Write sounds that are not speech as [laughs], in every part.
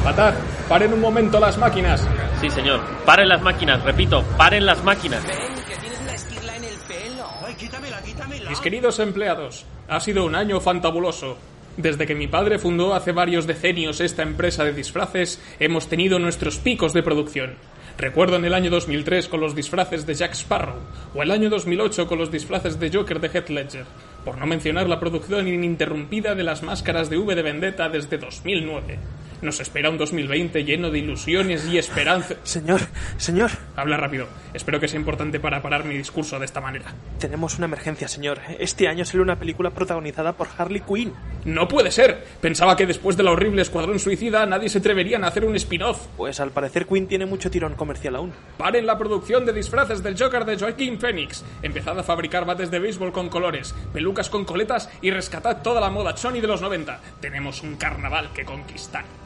Capataz, paren un momento las máquinas. Sí, señor. Paren las máquinas, repito, paren las máquinas. Mis queridos empleados, ha sido un año fantabuloso. Desde que mi padre fundó hace varios decenios esta empresa de disfraces, hemos tenido nuestros picos de producción. Recuerdo en el año 2003 con los disfraces de Jack Sparrow, o el año 2008 con los disfraces de Joker de Heath Ledger, por no mencionar la producción ininterrumpida de las máscaras de V de Vendetta desde 2009. Nos espera un 2020 lleno de ilusiones y esperanza. Señor, señor, Habla rápido. Espero que sea importante para parar mi discurso de esta manera. tenemos una emergencia, señor. Este año sale una película protagonizada por Harley Quinn. No puede ser. Pensaba que después de la horrible Escuadrón Suicida nadie se atrevería a hacer un spin-off. Pues al parecer Quinn tiene mucho tirón comercial aún. Paren la producción de disfraces del Joker de Joaquin Phoenix. Empezad a fabricar bates de béisbol con colores, pelucas con coletas y rescatad toda la moda Sony de los 90. Tenemos un carnaval que conquistar.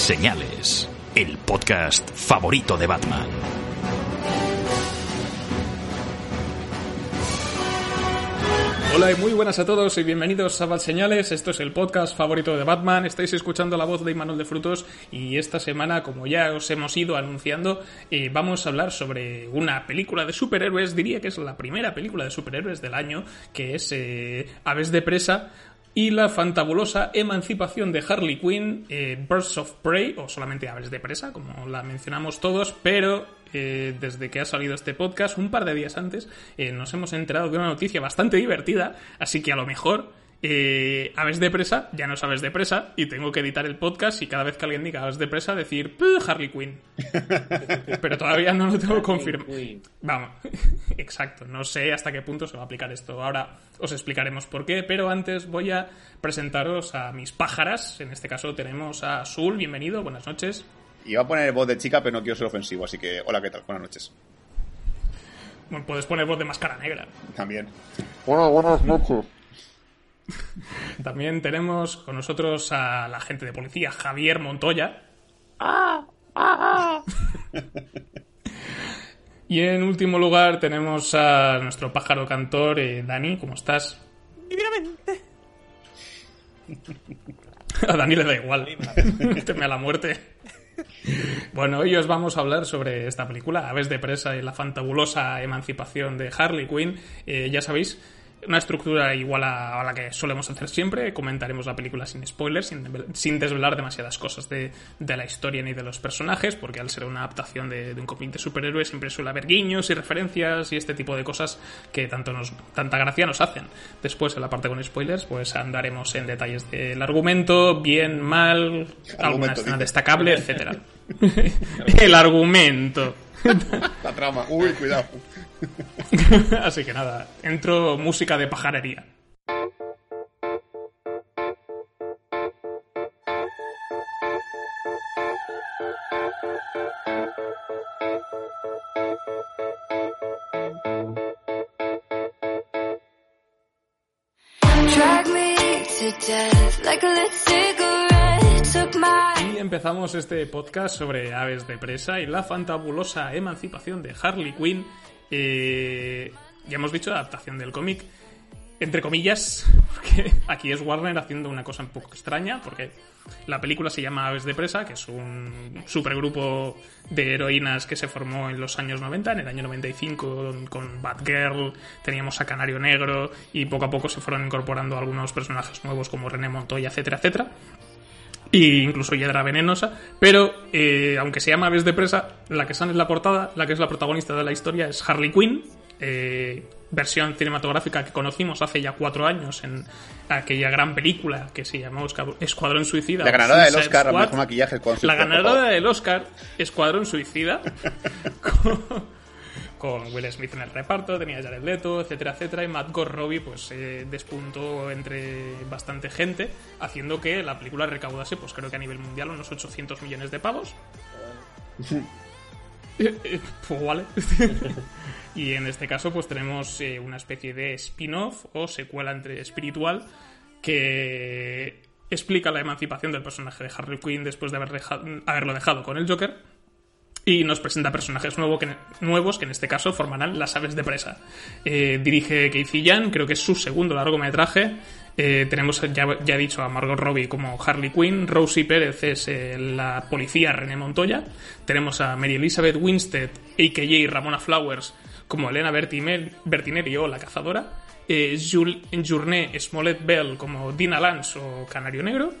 Batseñales, el podcast favorito de Batman. Hola y muy buenas a todos y bienvenidos a Bad Señales. Esto es el podcast favorito de Batman. Estáis escuchando la voz de Imanol de Frutos y esta semana, como ya os hemos ido anunciando, eh, vamos a hablar sobre una película de superhéroes. Diría que es la primera película de superhéroes del año, que es eh, Aves de Presa y la fantabulosa emancipación de Harley Quinn, Birds of Prey, o solamente Aves de Presa, como la mencionamos todos, pero eh, desde que ha salido este podcast, un par de días antes, eh, nos hemos enterado de una noticia bastante divertida, así que a lo mejor eh, Aves de Presa ya no es Aves de Presa, y tengo que editar el podcast y cada vez que alguien diga Aves de Presa decir "Puh, Harley Quinn. [laughs] pero todavía no lo tengo confirmado. Vamos, [laughs] exacto, no sé hasta qué punto se va a aplicar esto. Ahora os explicaremos por qué, pero antes voy a presentaros a mis pájaras. En este caso tenemos a Azul, bienvenido, buenas noches. Iba a poner voz de chica, pero no quiero ser ofensivo, así que hola, ¿qué tal? Buenas noches. Bueno, puedes poner voz de máscara negra. También. [laughs] También tenemos con nosotros a la agente de policía, Javier Montoya. [laughs] y en último lugar tenemos a nuestro pájaro cantor, eh, Dani, ¿cómo estás? Divinamente. [laughs] A Dani le da igual. Teme a la muerte. Bueno, hoy os vamos a hablar sobre esta película, Aves de Presa y la fantabulosa emancipación de Harley Quinn. Eh, ya sabéis, una estructura igual a, a la que solemos hacer siempre. Comentaremos la película sin spoilers, sin, sin desvelar demasiadas cosas de, de, la historia ni de los personajes, porque al ser una adaptación de, de, un cómic de superhéroes siempre suele haber guiños y referencias y este tipo de cosas que tanto nos, tanta gracia nos hacen. Después, en la parte con spoilers, pues andaremos en detalles del argumento, bien, mal, alguna escena destacable, etcétera. [laughs] El argumento. La trama. Uy, cuidado. [laughs] Así que nada, entro música de pajarería. Y empezamos este podcast sobre aves de presa y la fantabulosa emancipación de Harley Quinn. Eh, ya hemos dicho adaptación del cómic, entre comillas, [laughs] porque aquí es Warner haciendo una cosa un poco extraña, porque la película se llama Aves de Presa, que es un supergrupo de heroínas que se formó en los años 90, en el año 95 con Batgirl, teníamos a Canario Negro y poco a poco se fueron incorporando algunos personajes nuevos como René Montoya, etcétera, etcétera. Y incluso Hiedra Venenosa, pero eh, aunque se llama Aves de Presa, la que sale en la portada, la que es la protagonista de la historia es Harley Quinn, eh, versión cinematográfica que conocimos hace ya cuatro años en aquella gran película que se llamó Escuadrón Suicida. La ganadora del Oscar a mejor maquillaje con La ganadora del Oscar, Escuadrón Suicida, [laughs] con, con Will Smith en el reparto, tenía Jared Leto, etcétera, etcétera, y Matt Robbie pues eh, despuntó entre bastante gente, haciendo que la película recaudase, pues creo que a nivel mundial unos 800 millones de pavos. [laughs] Eh, eh, pues vale. [laughs] y en este caso pues tenemos una especie de spin-off o secuela entre espiritual que explica la emancipación del personaje de Harley Quinn después de haberlo dejado con el Joker y nos presenta personajes nuevos que en este caso formarán las aves de presa. Eh, dirige Casey Jan, creo que es su segundo largometraje. Eh, tenemos, ya, ya, dicho, a Margot Robbie como Harley Quinn, Rosie Pérez es eh, la policía René Montoya, tenemos a Mary Elizabeth Winstead, a.k.a. Ramona Flowers, como Elena Bertinelli o la cazadora, eh, Journée Smollett Bell como Dina Lance o Canario Negro,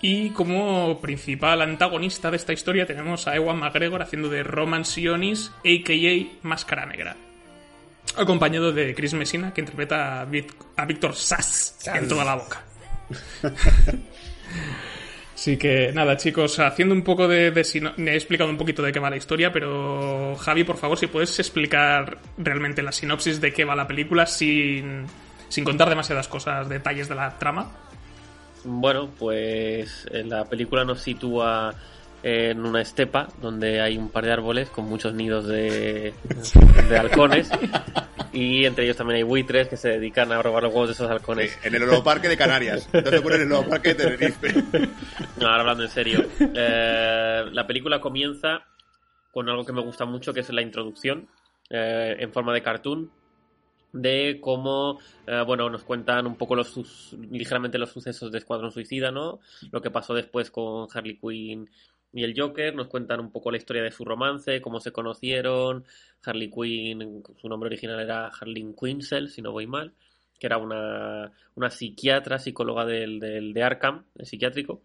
y como principal antagonista de esta historia tenemos a Ewan McGregor haciendo de Roman Sionis, a.k.a. Máscara Negra. Acompañado de Chris Messina, que interpreta a Víctor Sass en toda la boca. Así que nada, chicos, haciendo un poco de, he explicado un poquito de qué va la historia, pero Javi, por favor, si puedes explicar realmente la sinopsis de qué va la película sin, sin contar demasiadas cosas, detalles de la trama. Bueno, pues eh, la película nos sitúa en una estepa donde hay un par de árboles con muchos nidos de, de halcones y entre ellos también hay buitres que se dedican a robar los huevos de esos halcones. en el Oloparque de Canarias, no te en el Oloparque de Tenerife. No, ahora hablando en serio. Eh, la película comienza con algo que me gusta mucho que es la introducción eh, en forma de cartoon de cómo, eh, bueno, nos cuentan un poco los ligeramente los sucesos de Escuadrón Suicida, ¿no? Lo que pasó después con Harley Quinn y el Joker, nos cuentan un poco la historia de su romance, cómo se conocieron, Harley Quinn, su nombre original era Harley Quinzel, si no voy mal, que era una, una psiquiatra, psicóloga del, del, de Arkham, el psiquiátrico,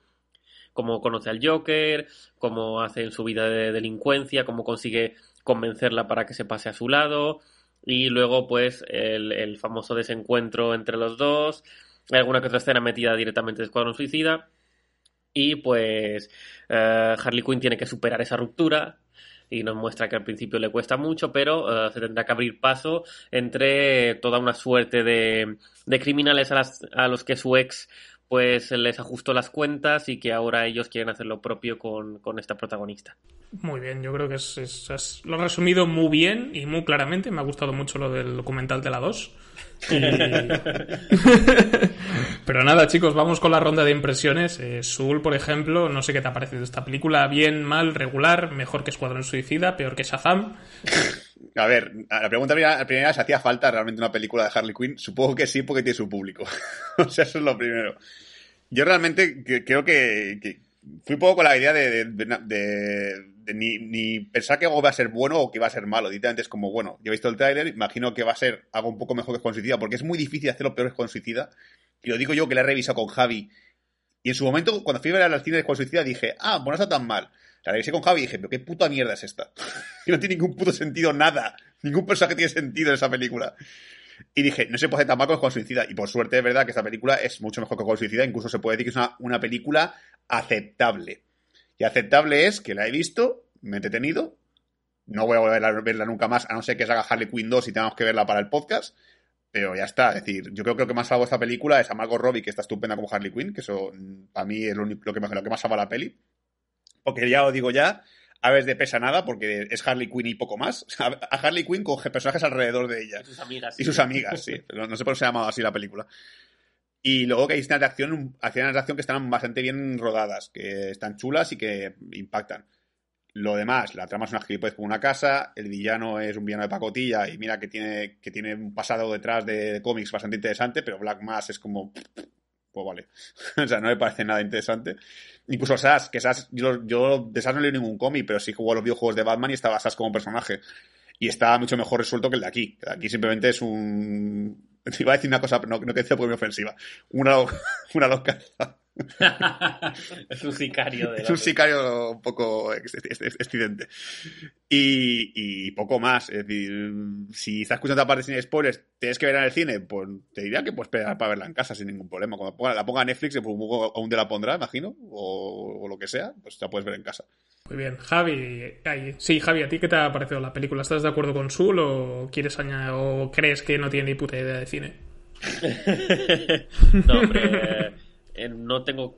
cómo conoce al Joker, cómo hace en su vida de delincuencia, cómo consigue convencerla para que se pase a su lado, y luego pues el, famoso desencuentro entre los dos, alguna que otra escena metida directamente de Escuadrón Suicida y pues eh, Harley Quinn tiene que superar esa ruptura y nos muestra que al principio le cuesta mucho, pero eh, se tendrá que abrir paso entre toda una suerte de, de criminales a los que su ex pues les ajustó las cuentas y que ahora ellos quieren hacer lo propio con, esta protagonista. Muy bien, yo creo que es, lo ha resumido muy bien y muy claramente. Me ha gustado mucho lo del documental de la 2. [laughs] Pero nada, chicos, vamos con la ronda de impresiones. Eh, por ejemplo, no sé qué te ha parecido esta película. Bien, mal, regular, mejor que Escuadrón Suicida, peor que Shazam. A ver, la pregunta primera, primera es, ¿hacía falta realmente una película de Harley Quinn? Supongo que sí, porque tiene su público. [laughs] o sea, eso es lo primero. Yo realmente creo que, fui un poco con la idea de, ni, pensar que algo va a ser bueno o que va a ser malo. Directamente es como, bueno, yo he visto el tráiler, imagino que va a ser algo un poco mejor que con Suicida, porque es muy difícil hacerlo peor que con Suicida. Y lo digo yo que la he revisado con Javi. Y en su momento, cuando fui a ver al cine de con Suicida, dije, ah, bueno, no está tan mal. La revisé con Javi y dije, pero qué puta mierda es esta. [laughs] y no tiene ningún puto sentido nada. Ningún personaje tiene sentido en esa película. Y dije, no se puede hacer tan mal con Suicida. Y por suerte es verdad que esta película es mucho mejor que con Suicida. Incluso se puede decir que es una, película aceptable. Y aceptable es que la he visto, me he entretenido. No voy a volver a verla nunca más, a no ser que se haga Harley Quinn 2 y tengamos que verla para el podcast. Pero ya está, es decir, yo creo que lo que más salvo esta película es a Margot Robbie, que está estupenda como Harley Quinn, que eso para mí es lo, único, que, lo que más salva la peli. Porque ya os digo ya, Aves de pesa nada porque es Harley Quinn y poco más. [laughs] A Harley Quinn coge personajes alrededor de ella. Y sus amigas. Y sus amigas, sí. [laughs] No, sé por qué se ha llamado así la película. Y luego que hay escenas de acción, escenas de acción que están bastante bien rodadas, que están chulas y que impactan. Lo demás, la trama es una gilipollas con una casa, el villano es un villano de pacotilla y mira que tiene, que tiene un pasado detrás de, cómics bastante interesante, pero Black Mass es como pues vale. [laughs] o sea, no me parece nada interesante. Incluso Sass, que Sass, yo, yo de Sass no leí ningún cómic, pero sí jugó a los videojuegos de Batman y estaba Sass como personaje. Y está mucho mejor resuelto que el de aquí. Aquí simplemente es un. [laughs] Iba a decir una cosa, no, no que decía por mi ofensiva. Una, [laughs] una loca. [laughs] es un sicario. De es un sicario un poco excidente. Y, y, poco más. Es decir, si estás escuchando aparte sin spoilers, tienes que ver en el cine, pues te diría que puedes esperar para verla en casa sin ningún problema. Cuando la ponga Netflix, pues, aún te la pondrá, imagino, o, o, lo que sea, pues la puedes ver en casa. Muy bien, Javi, ay, sí, Javi, ¿a ti qué te ha parecido la película? ¿Estás de acuerdo con Sul o quieres añadir, o crees que no tiene ni puta idea de cine? [laughs] no, hombre, [laughs] eh, no tengo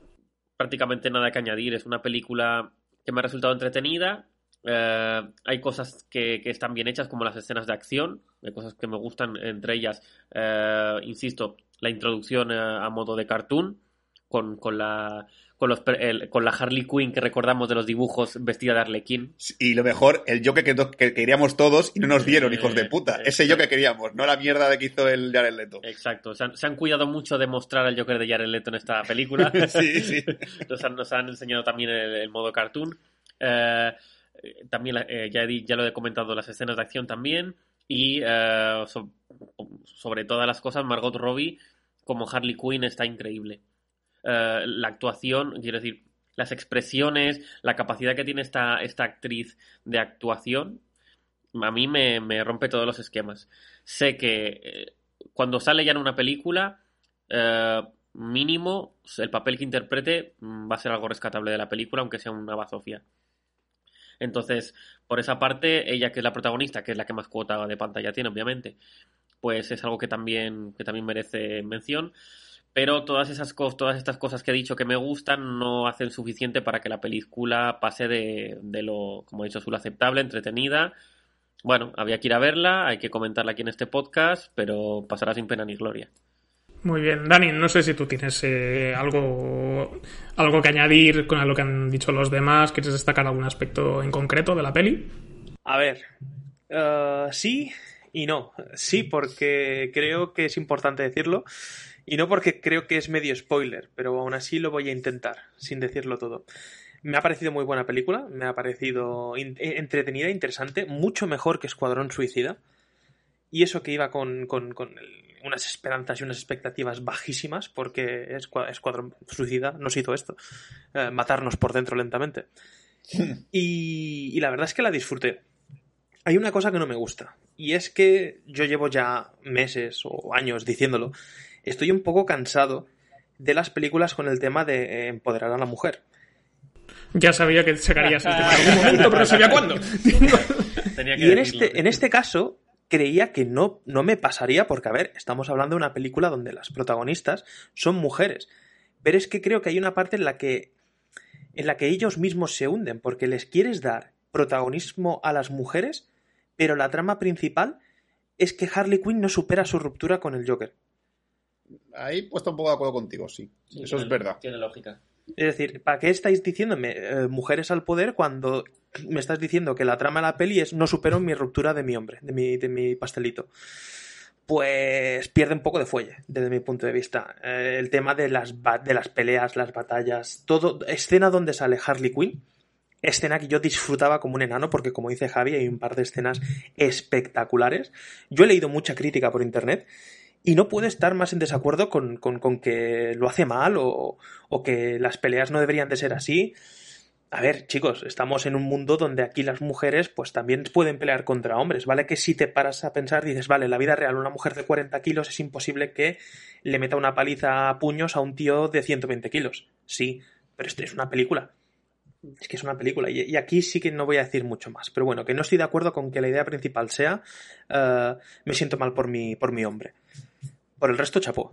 prácticamente nada que añadir. Es una película que me ha resultado entretenida. Eh, hay cosas que, que, están bien hechas, como las escenas de acción, hay cosas que me gustan, entre ellas, eh, insisto, la introducción a modo de cartoon, con, con la con, los, el, con la Harley Quinn que recordamos de los dibujos vestida de Arlequín. Y lo mejor, el Joker que, que queríamos todos y no nos dieron, hijos de puta. Ese Joker que queríamos, no la mierda de que hizo el Jared Leto. Exacto. Se han, se han cuidado mucho de mostrar al Joker de Jared Leto en esta película. [laughs] sí, sí. [laughs] Nos han, nos han enseñado también el, el modo cartoon. Eh, también eh, ya, he, ya lo he comentado, las escenas de acción también. Y eh, so, sobre todas las cosas, Margot Robbie como Harley Quinn está increíble. Uh, la actuación, quiero decir, las expresiones, la capacidad que tiene esta, esta actriz de actuación, a mí me, me rompe todos los esquemas. Sé que eh, cuando sale ya en una película, eh, mínimo el papel que interprete va a ser algo rescatable de la película, aunque sea una bazofia. Entonces, por esa parte, ella que es la protagonista, que es la que más cuota de pantalla tiene, obviamente, pues es algo que también, que también merece mención pero todas esas cosas, todas estas cosas que he dicho que me gustan no hacen suficiente para que la película pase de, de lo, como he dicho, azul aceptable, entretenida. Bueno, había que ir a verla, hay que comentarla aquí en este podcast, pero pasará sin pena ni gloria. Muy bien, Dani, no sé si tú tienes eh, algo, algo que añadir con lo que han dicho los demás. ¿Quieres destacar algún aspecto en concreto de la peli? A ver, uh, sí y no. Sí, porque creo que es importante decirlo. Y no porque creo que es medio spoiler, pero aún así lo voy a intentar, sin decirlo todo. Me ha parecido muy buena película, me ha parecido entretenida, interesante, mucho mejor que Escuadrón Suicida. Y eso que iba con, con, con unas esperanzas y unas expectativas bajísimas, porque Escuadrón Suicida nos hizo esto, eh, matarnos por dentro lentamente. [laughs] y, y la verdad es que la disfruté. Hay una cosa que no me gusta, y es que yo llevo ya meses o años diciéndolo, estoy un poco cansado de las películas con el tema de empoderar a la mujer. Ya sabía que sacarías el tema en algún momento, pero no sabía cuándo. [laughs] y en este, en este caso, creía que no, no me pasaría, porque, a ver, estamos hablando de una película donde las protagonistas son mujeres. Pero es que creo que hay una parte en la que. en la que ellos mismos se hunden, porque les quieres dar protagonismo a las mujeres, pero la trama principal es que Harley Quinn no supera su ruptura con el Joker ahí puesto un poco de acuerdo contigo, sí. sí Eso tiene, es verdad. Tiene lógica. Es decir, ¿para qué estáis diciéndome eh, mujeres al poder cuando me estás diciendo que la trama de la peli es no supero mi ruptura de mi hombre, de mi, de mi pastelito? Pues pierde un poco de fuelle, desde mi punto de vista. Eh, el tema de las, de las peleas, las batallas, todo. Escena donde sale Harley Quinn. Escena que yo disfrutaba como un enano, porque como dice Javi, hay un par de escenas espectaculares. Yo he leído mucha crítica por internet y no puedo estar más en desacuerdo con, con, que lo hace mal o, o, que las peleas no deberían de ser así. A ver, chicos, estamos en un mundo donde aquí las mujeres pues también pueden pelear contra hombres, ¿vale? Que si te paras a pensar dices, vale, en la vida real una mujer de 40 kilos es imposible que le meta una paliza a puños a un tío de 120 kilos. Sí, pero esto es una película. Es que es una película. Y, y, aquí sí que no voy a decir mucho más. Pero bueno, que no estoy de acuerdo con que la idea principal sea uh, me siento mal por mi, por mi hombre. Por el resto, chapó.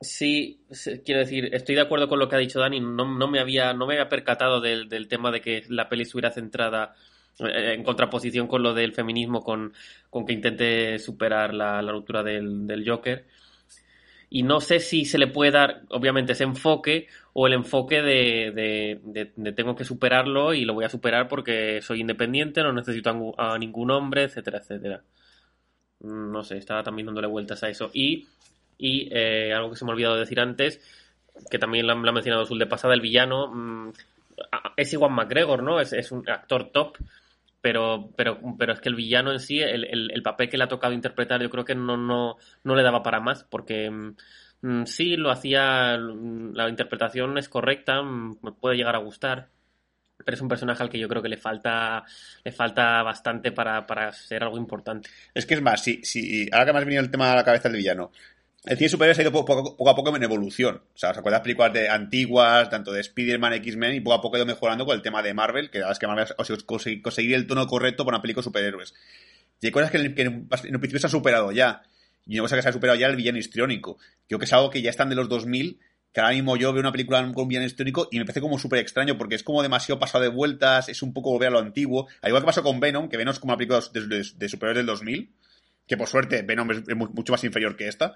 Sí, quiero decir, estoy de acuerdo con lo que ha dicho Dani. No, no me, había, no me había percatado del, del, tema de que la peli estuviera centrada en contraposición con lo del feminismo, con, con que intente superar la, la ruptura del, del, Joker. Y no sé si se le puede dar, obviamente, ese enfoque o el enfoque de, de, tengo que superarlo y lo voy a superar porque soy independiente, no necesito a ningún hombre, etcétera, etcétera. No sé, estaba también dándole vueltas a eso. Y, y eh, algo que se me ha olvidado decir antes, que también lo, ha mencionado Sul de pasada, el villano mmm, es igual McGregor, ¿no? Es, es, un actor top, pero, pero, pero es que el villano en sí, el, el, el, papel que le ha tocado interpretar, yo creo que no, no, no le daba para más, porque mmm, sí lo hacía, la interpretación es correcta, puede llegar a gustar, pero es un personaje al que yo creo que le falta le falta bastante para, para ser algo importante. Es que es más, si, si ahora que me has venido el tema a la cabeza del villano, el cine superhéroes ha ido poco, a poco en evolución. O sea, ¿os acuerdas películas de antiguas, tanto de Spider-Man, X-Men, y poco a poco ha ido mejorando con el tema de Marvel, que la verdad es que Marvel ha conseguir el tono correcto para una película de superhéroes. Y hay cosas que en, principio se han superado ya. Y una cosa que se ha superado ya el villano histriónico. Creo que es algo que ya están de los 2000, que ahora mismo yo veo una película con un villano histórico y me parece como súper extraño, porque es como demasiado pasado de vueltas, es un poco volver a lo antiguo. Al igual que pasó con Venom, que Venom es como una película de, de, de del 2000, que por suerte Venom es, mucho más inferior que esta.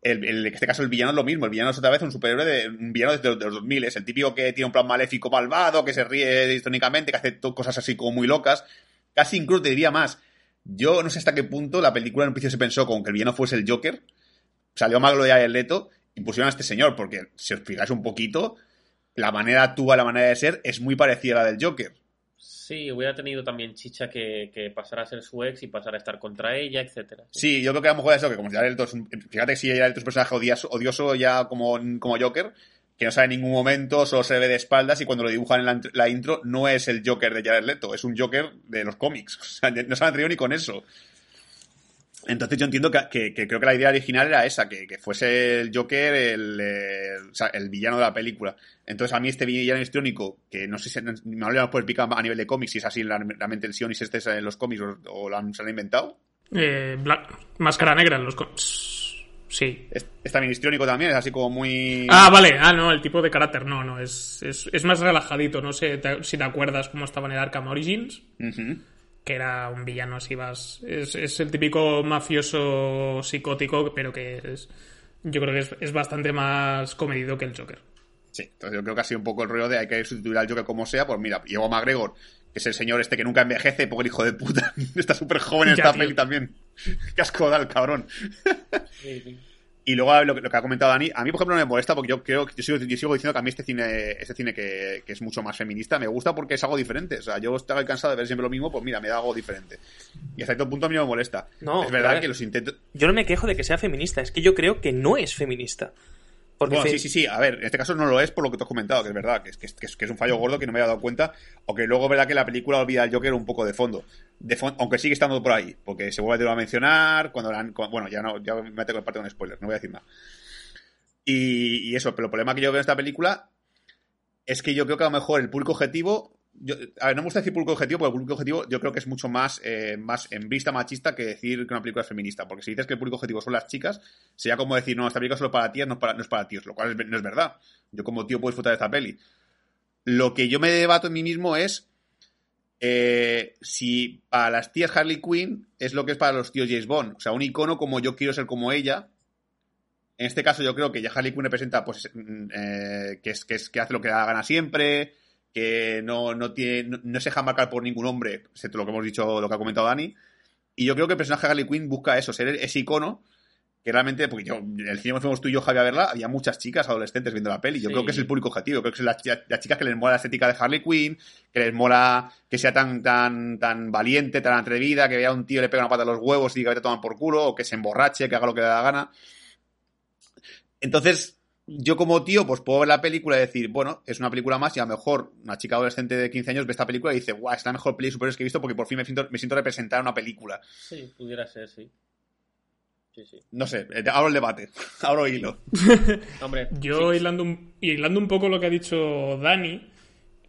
El, el, en este caso el villano es lo mismo, el villano es otra vez un superhéroe de un villano desde los 2000, es el típico que tiene un plan maléfico malvado, que se ríe históricamente, que hace cosas así como muy locas, casi incluso te diría más, yo no sé hasta qué punto la película en un principio se pensó con que el villano fuese el Joker, salió Maglo de el Leto y pusieron a este señor, porque si os fijáis un poquito, la manera actúa, la manera de ser es muy parecida a la del Joker. Sí, hubiera tenido también chicha que, que pasara a ser su ex y pasara a estar contra ella, etcétera. Sí, yo creo que a lo mejor eso, que como Jared Leto, fíjate que si Jared Leto es un personaje odioso, odioso ya como, como Joker, que no sale en ningún momento, solo se ve de espaldas y cuando lo dibujan en la, la intro no es el Joker de Jared Leto, es un Joker de los cómics. [laughs] O sea, no se han atrevido ni con eso. Entonces yo entiendo que, que, que, creo que la idea original era esa, que, que fuese el Joker el, el, o sea, el, villano de la película. Entonces a mí este villano histriónico, que no sé si me lo puedes explicar a nivel de cómics, si es así realmente el Sionis este es en los cómics o, o lo han, se lo han inventado. Eh, Black, máscara negra en los cómics. Sí. Es, es también histriónico también, es así como muy... Ah, vale. Ah, no, el tipo de carácter no, no. Es, es, es más relajadito. No sé te, si te acuerdas cómo estaba en el Arkham Origins. Uh -huh que era un villano así vas es, es, el típico mafioso psicótico pero que es yo creo que es, es, bastante más comedido que el Joker. Sí entonces yo creo que ha sido un poco el rollo de hay que sustituir al Joker como sea pues mira Diego McGregor que es el señor este que nunca envejece porque el hijo de puta [laughs] está súper joven en esta peli también. [laughs] Qué asco da el cabrón. Sí, sí. Y luego lo, lo, que ha comentado Dani, a mí, por ejemplo, no me molesta porque yo creo que yo sigo, yo sigo diciendo que a mí este cine, este cine que, que, es mucho más feminista, me gusta porque es algo diferente. O sea, yo estaba cansado de ver siempre lo mismo, pues mira, me da algo diferente. Y hasta cierto punto a mí no me molesta. No, es verdad que los intentos. Yo no me quejo de que sea feminista, es que yo creo que no es feminista. Porque bueno, sí, sí, sí. A ver, en este caso no lo es por lo que tú has comentado, que es verdad, que es, que es, que es un fallo gordo que no me había dado cuenta, o que luego es verdad que la película olvida al Joker un poco de fondo. De fondo aunque sigue estando por ahí, porque se vuelve a mencionar, cuando, la, cuando bueno, ya no, ya me meto en parte con spoilers, no voy a decir nada. Y, y, eso, pero el problema que yo veo en esta película es que yo creo que a lo mejor el público objetivo. A ver, no me gusta decir público objetivo, porque el público objetivo yo creo que es mucho más, eh, más en vista machista que decir que una película es feminista. Porque si dices que el público objetivo son las chicas, sería como decir, no, esta película es solo para tías, no es para, no es para tíos, lo cual es, no es verdad. Yo como tío puedo disfrutar de esta peli. Lo que yo me debato en mí mismo es eh, si para las tías Harley Quinn es lo que es para los tíos James Bond. O sea, un icono como yo quiero ser como ella, en este caso yo creo que ya Harley Quinn representa pues, eh, que, es, que, que hace lo que da gana siempre, que no, no, tiene, no, no, se deja marcar por ningún hombre, excepto lo que hemos dicho, lo que ha comentado Dani. Y yo creo que el personaje de Harley Quinn busca eso, ser ese icono que realmente, porque yo, el cine fuimos tú y yo, Javi, a verla, había muchas chicas adolescentes viendo la peli. Yo sí. creo que es el público objetivo. Creo que son las, las, chicas que les mola la estética de Harley Quinn, que les mola que sea tan, tan, tan valiente, tan atrevida, que vea a un tío le pega una pata a los huevos y diga que te toman por culo, o que se emborrache, que haga lo que le da la gana. Entonces, yo como tío, pues puedo ver la película y decir, bueno, es una película más y a lo mejor una chica adolescente de 15 años ve esta película y dice, guau, es la mejor peli de superhéroes que he visto porque por fin me siento, me siento representar una película. Sí, pudiera ser, sí. Sí, sí. No sé, abro el debate, [laughs] abro hilo. [laughs] Hombre, yo hilando, un, hilando un poco lo que ha dicho Dani,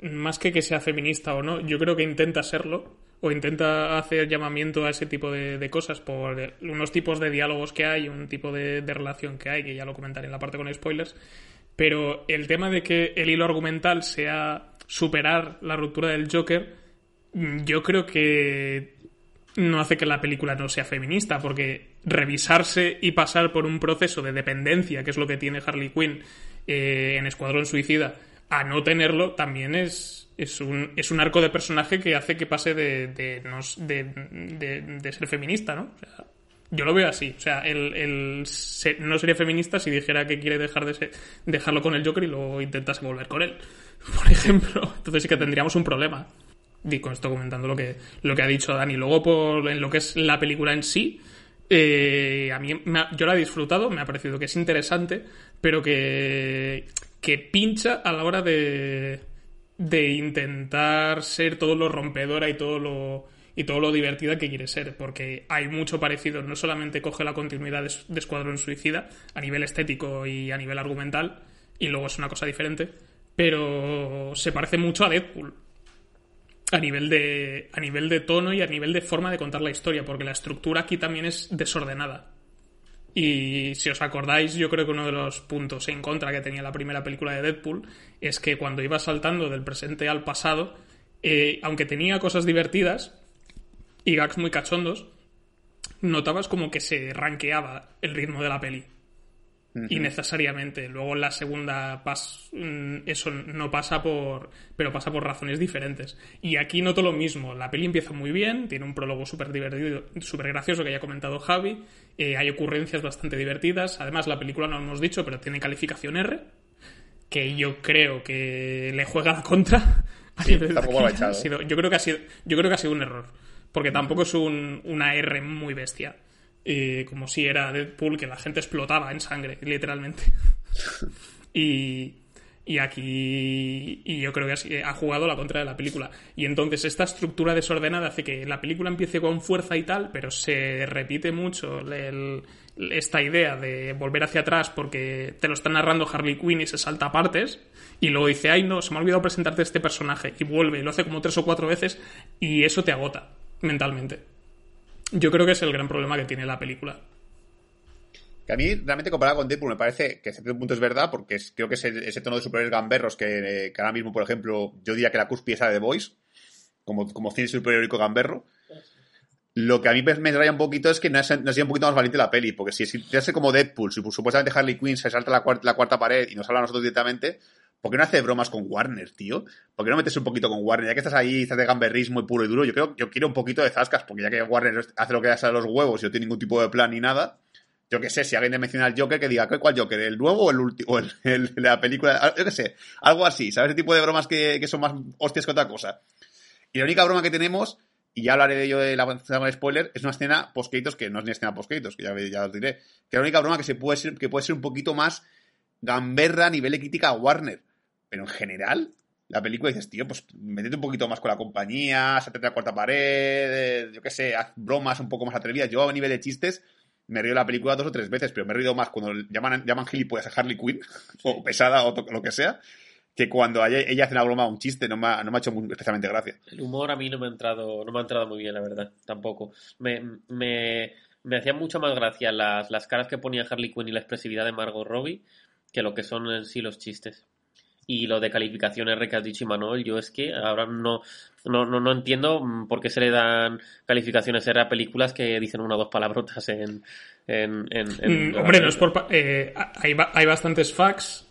más que que sea feminista o no, yo creo que intenta serlo o intenta hacer llamamiento a ese tipo de, cosas por unos tipos de diálogos que hay, un tipo de, relación que hay, que ya lo comentaré en la parte con spoilers. Pero el tema de que el hilo argumental sea superar la ruptura del Joker, yo creo que no hace que la película no sea feminista, porque revisarse y pasar por un proceso de dependencia, que es lo que tiene Harley Quinn eh, en Escuadrón Suicida, a no tenerlo, también es, es un, es un arco de personaje que hace que pase de, de, de, de, de ser feminista, ¿no? O sea, yo lo veo así. O sea, el, el no sería feminista si dijera que quiere dejar de ser, dejarlo con el Joker y luego intentase volver con él. [laughs] Por ejemplo. Entonces sí que tendríamos un problema. Y con esto comentando lo que, lo que ha dicho Dani. Luego, por, en lo que es la película en sí, eh, a mí me ha, yo la he disfrutado, me ha parecido que es interesante, pero que, que pincha a la hora de, de intentar ser todo lo rompedora y todo lo y todo lo divertida que quiere ser, porque hay mucho parecido, no solamente coge la continuidad de, de Escuadrón Suicida a nivel estético y a nivel argumental, y luego es una cosa diferente, pero se parece mucho a Deadpool. A nivel, de, a nivel de tono y a nivel de forma de contar la historia, porque la estructura aquí también es desordenada. Y si os acordáis, yo creo que uno de los puntos en contra que tenía la primera película de Deadpool es que cuando iba saltando del presente al pasado, eh, aunque tenía cosas divertidas y gags muy cachondos, notabas como que se ranqueaba el ritmo de la peli. Innecesariamente. Luego en la segunda pas mm, eso no pasa por. pero pasa por razones diferentes. Y aquí noto lo mismo. La peli empieza muy bien, tiene un prólogo súper divertido, súper gracioso que ya ha comentado Javi. eh, hay ocurrencias bastante divertidas. Además, la película no lo hemos dicho, pero tiene calificación R. Que yo creo que le juega la contra. [laughs] Tampoco lo ha echado. Ha sido- yo creo que ha sido. Yo creo que ha sido un error. Porque tampoco es un- una R muy bestia. Eh, como si era Deadpool, que la gente explotaba en sangre, literalmente. [laughs] y, y aquí y yo creo que ha jugado la contra de la película. Y entonces esta estructura desordenada hace que la película empiece con fuerza y tal, pero se repite mucho el- esta idea de volver hacia atrás porque te lo está narrando Harley Quinn y se salta a partes. Y luego dice, ay no, se me ha olvidado presentarte este personaje. Y vuelve, y lo hace como tres o cuatro veces y eso te agota mentalmente. Yo creo que es el gran problema que tiene la película. Que a mí, realmente, comparado con Deadpool, me parece que a cierto punto es verdad, porque es- creo que ese, tono de superhéroes gamberros que, eh, que ahora mismo, por ejemplo, yo diría que la cúspide es la de The Voice, como, como cine superheroico gamberro. Lo que a mí me, me raya un poquito es que no, es, sería un poquito más valiente la peli, porque si, si te hace como Deadpool, si supuestamente Harley Quinn se salta la, cuarta- la cuarta pared y nos habla a nosotros directamente, ¿por qué no hace bromas con Warner, tío? ¿Por qué no metes un poquito con Warner? Ya que estás ahí, estás de gamberrismo y puro y duro, yo creo yo quiero un poquito de zascas, porque ya que Warner hace lo que hace a los huevos y no tiene ningún tipo de plan ni nada, yo qué sé, si alguien le menciona al Joker, que diga, ¿cuál Joker? ¿El nuevo o el último? El, [laughs] la película, yo qué sé, algo así, ¿sabes? Ese tipo de bromas que, que son más hostias que otra cosa. Y la única broma que tenemos, y ya hablaré de ello de la de spoiler, es una escena post que no es ni escena post que ya, ya os diré. Que la única broma que se puede ser, que puede ser un poquito más gamberra a nivel de crítica a Warner. Pero en general, la película dices, tío, pues métete un poquito más con la compañía, sátate la cuarta pared, eh, yo qué sé, haz bromas un poco más atrevidas. Yo a nivel de chistes me río la película dos o tres veces, pero me he reído más cuando llaman, llaman gilipollas a Harley Quinn, [laughs] o pesada, o lo que sea, que cuando ella, hace una broma un chiste, no me ha, no me ha hecho especialmente gracia. El humor a mí no me ha entrado, no me ha entrado muy bien, la verdad, tampoco. Me, me, me hacían mucha más gracia las, las caras que ponía Harley Quinn y la expresividad de Margot Robbie que lo que son en sí los chistes. Y lo de calificación R que has dicho, Imanol, yo es que ahora no, no, no, no entiendo mm, por qué se le dan calificaciones R a películas que dicen una o dos palabrotas en... en, en- en- Mm, hombre, no es por. pa- eh, hay, ba- hay bastantes facts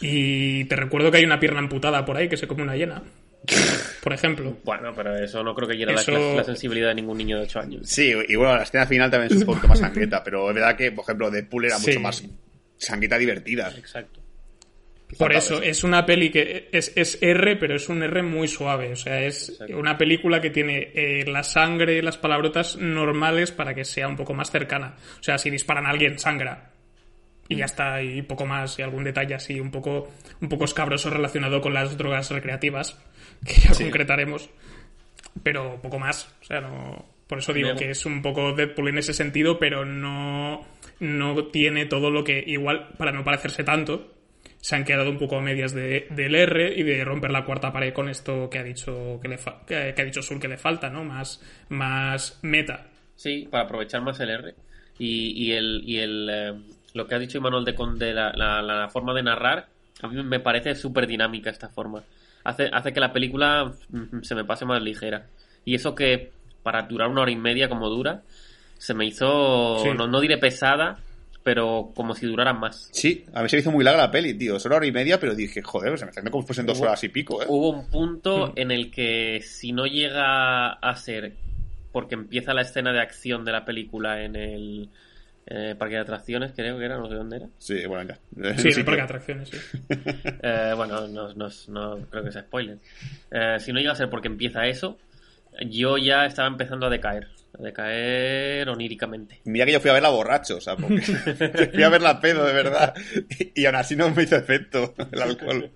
y te recuerdo que hay una pierna amputada por ahí que se come una hiena. [laughs] Por ejemplo. Bueno, pero eso no creo que llegue a la- Eso- la, la sensibilidad de ningún niño de 8 años. Sí, y bueno, la escena final también es un poquito más sangrienta, pero es verdad que, por ejemplo, Deadpool era Sí. mucho más sanguita divertida. Exacto. Por eso, es una peli que es, es R, pero es un R muy suave. O sea, es Exacto. una película que tiene eh, la sangre y las palabrotas normales para que sea un poco más cercana. O sea, si disparan a alguien, sangra. Y ya está, y poco más, y algún detalle así, un poco, un poco escabroso relacionado con las drogas recreativas, [laughs] que ya concretaremos. Pero poco más. O sea, no. Por eso digo que es un poco Deadpool en ese sentido, pero no, no tiene todo lo que, igual, para no parecerse tanto, se han quedado un poco a medias de, del R y de romper la cuarta pared con esto que ha dicho que, le fa- que, que ha dicho Sul que le falta, ¿no? Más, más meta. Sí, para aprovechar más el R. Y, y el, y el eh, lo que ha dicho Imanol de, con- de la, la- la forma de narrar, a mí me parece súper dinámica esta forma. Hace, hace que la película mm, se me pase más ligera. Y eso que para durar una hora y media como dura, se me hizo, Sí. no, no diré pesada, pero como si durara más. Sí, a mí se me hizo muy larga la peli, tío. Solo hora y media, pero dije, joder, se me está haciendo como si fuesen dos Hubo- horas y pico, ¿eh? Hubo un punto Mm. en el que si no llega a ser porque empieza la escena de acción de la película en el eh, parque de atracciones, creo que era, no sé dónde era. Sí, bueno, ya. Sí, [laughs] en Sí, el parque de atracciones, sí. [laughs] Eh, bueno, no, no, no creo que sea spoiler. Eh, si no llega a ser porque empieza eso, yo ya estaba empezando a decaer. A decaer oníricamente. Mira que yo fui a verla borracho, o sea, porque [laughs] fui a verla pedo, de verdad. Y, y aún así no me hizo efecto el alcohol.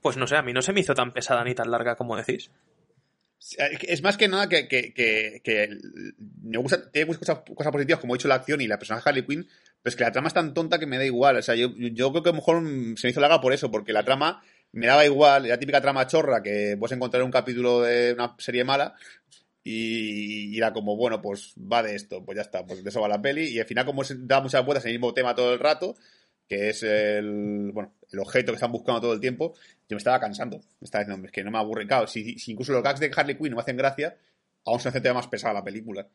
Pues no sé, a mí no se me hizo tan pesada ni tan larga como decís. Es más que nada que, que, que, me gusta, tiene cosas, cosas positivas, como he dicho, la acción y la personaje Harley Quinn, pero es que la trama es tan tonta que me da igual. O sea, yo, yo creo que a lo mejor se me hizo larga por eso, porque la trama me daba igual, la típica trama chorra que puedes encontrar en un capítulo de una serie mala, y, era como, bueno, pues va de esto, pues ya está, pues de eso va la peli. Y al final, como se da muchas vueltas en el mismo tema todo el rato, que es el, bueno, el objeto que están buscando todo el tiempo, yo me estaba cansando. Me estaba diciendo, es que no me aburre. Claro, si, incluso los gags de Harley Quinn no me hacen gracia, aún se hace tema más pesada la película.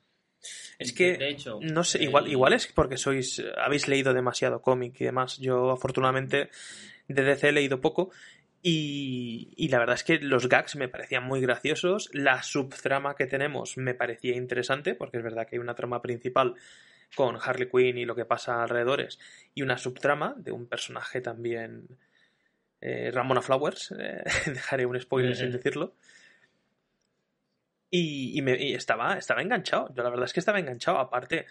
Es que, de hecho, no sé, igual, igual es porque sois, habéis leído demasiado cómic y demás. Yo, afortunadamente, de DC he leído poco y, la verdad es que los gags me parecían muy graciosos. La subtrama que tenemos me parecía interesante, porque es verdad que hay una trama principal con Harley Quinn y lo que pasa alrededores, y una subtrama de un personaje también. Eh, Ramona Flowers, eh, [laughs] dejaré un spoiler sin decirlo. Y, me, y, estaba, estaba enganchado. Yo la verdad es que estaba enganchado. Aparte,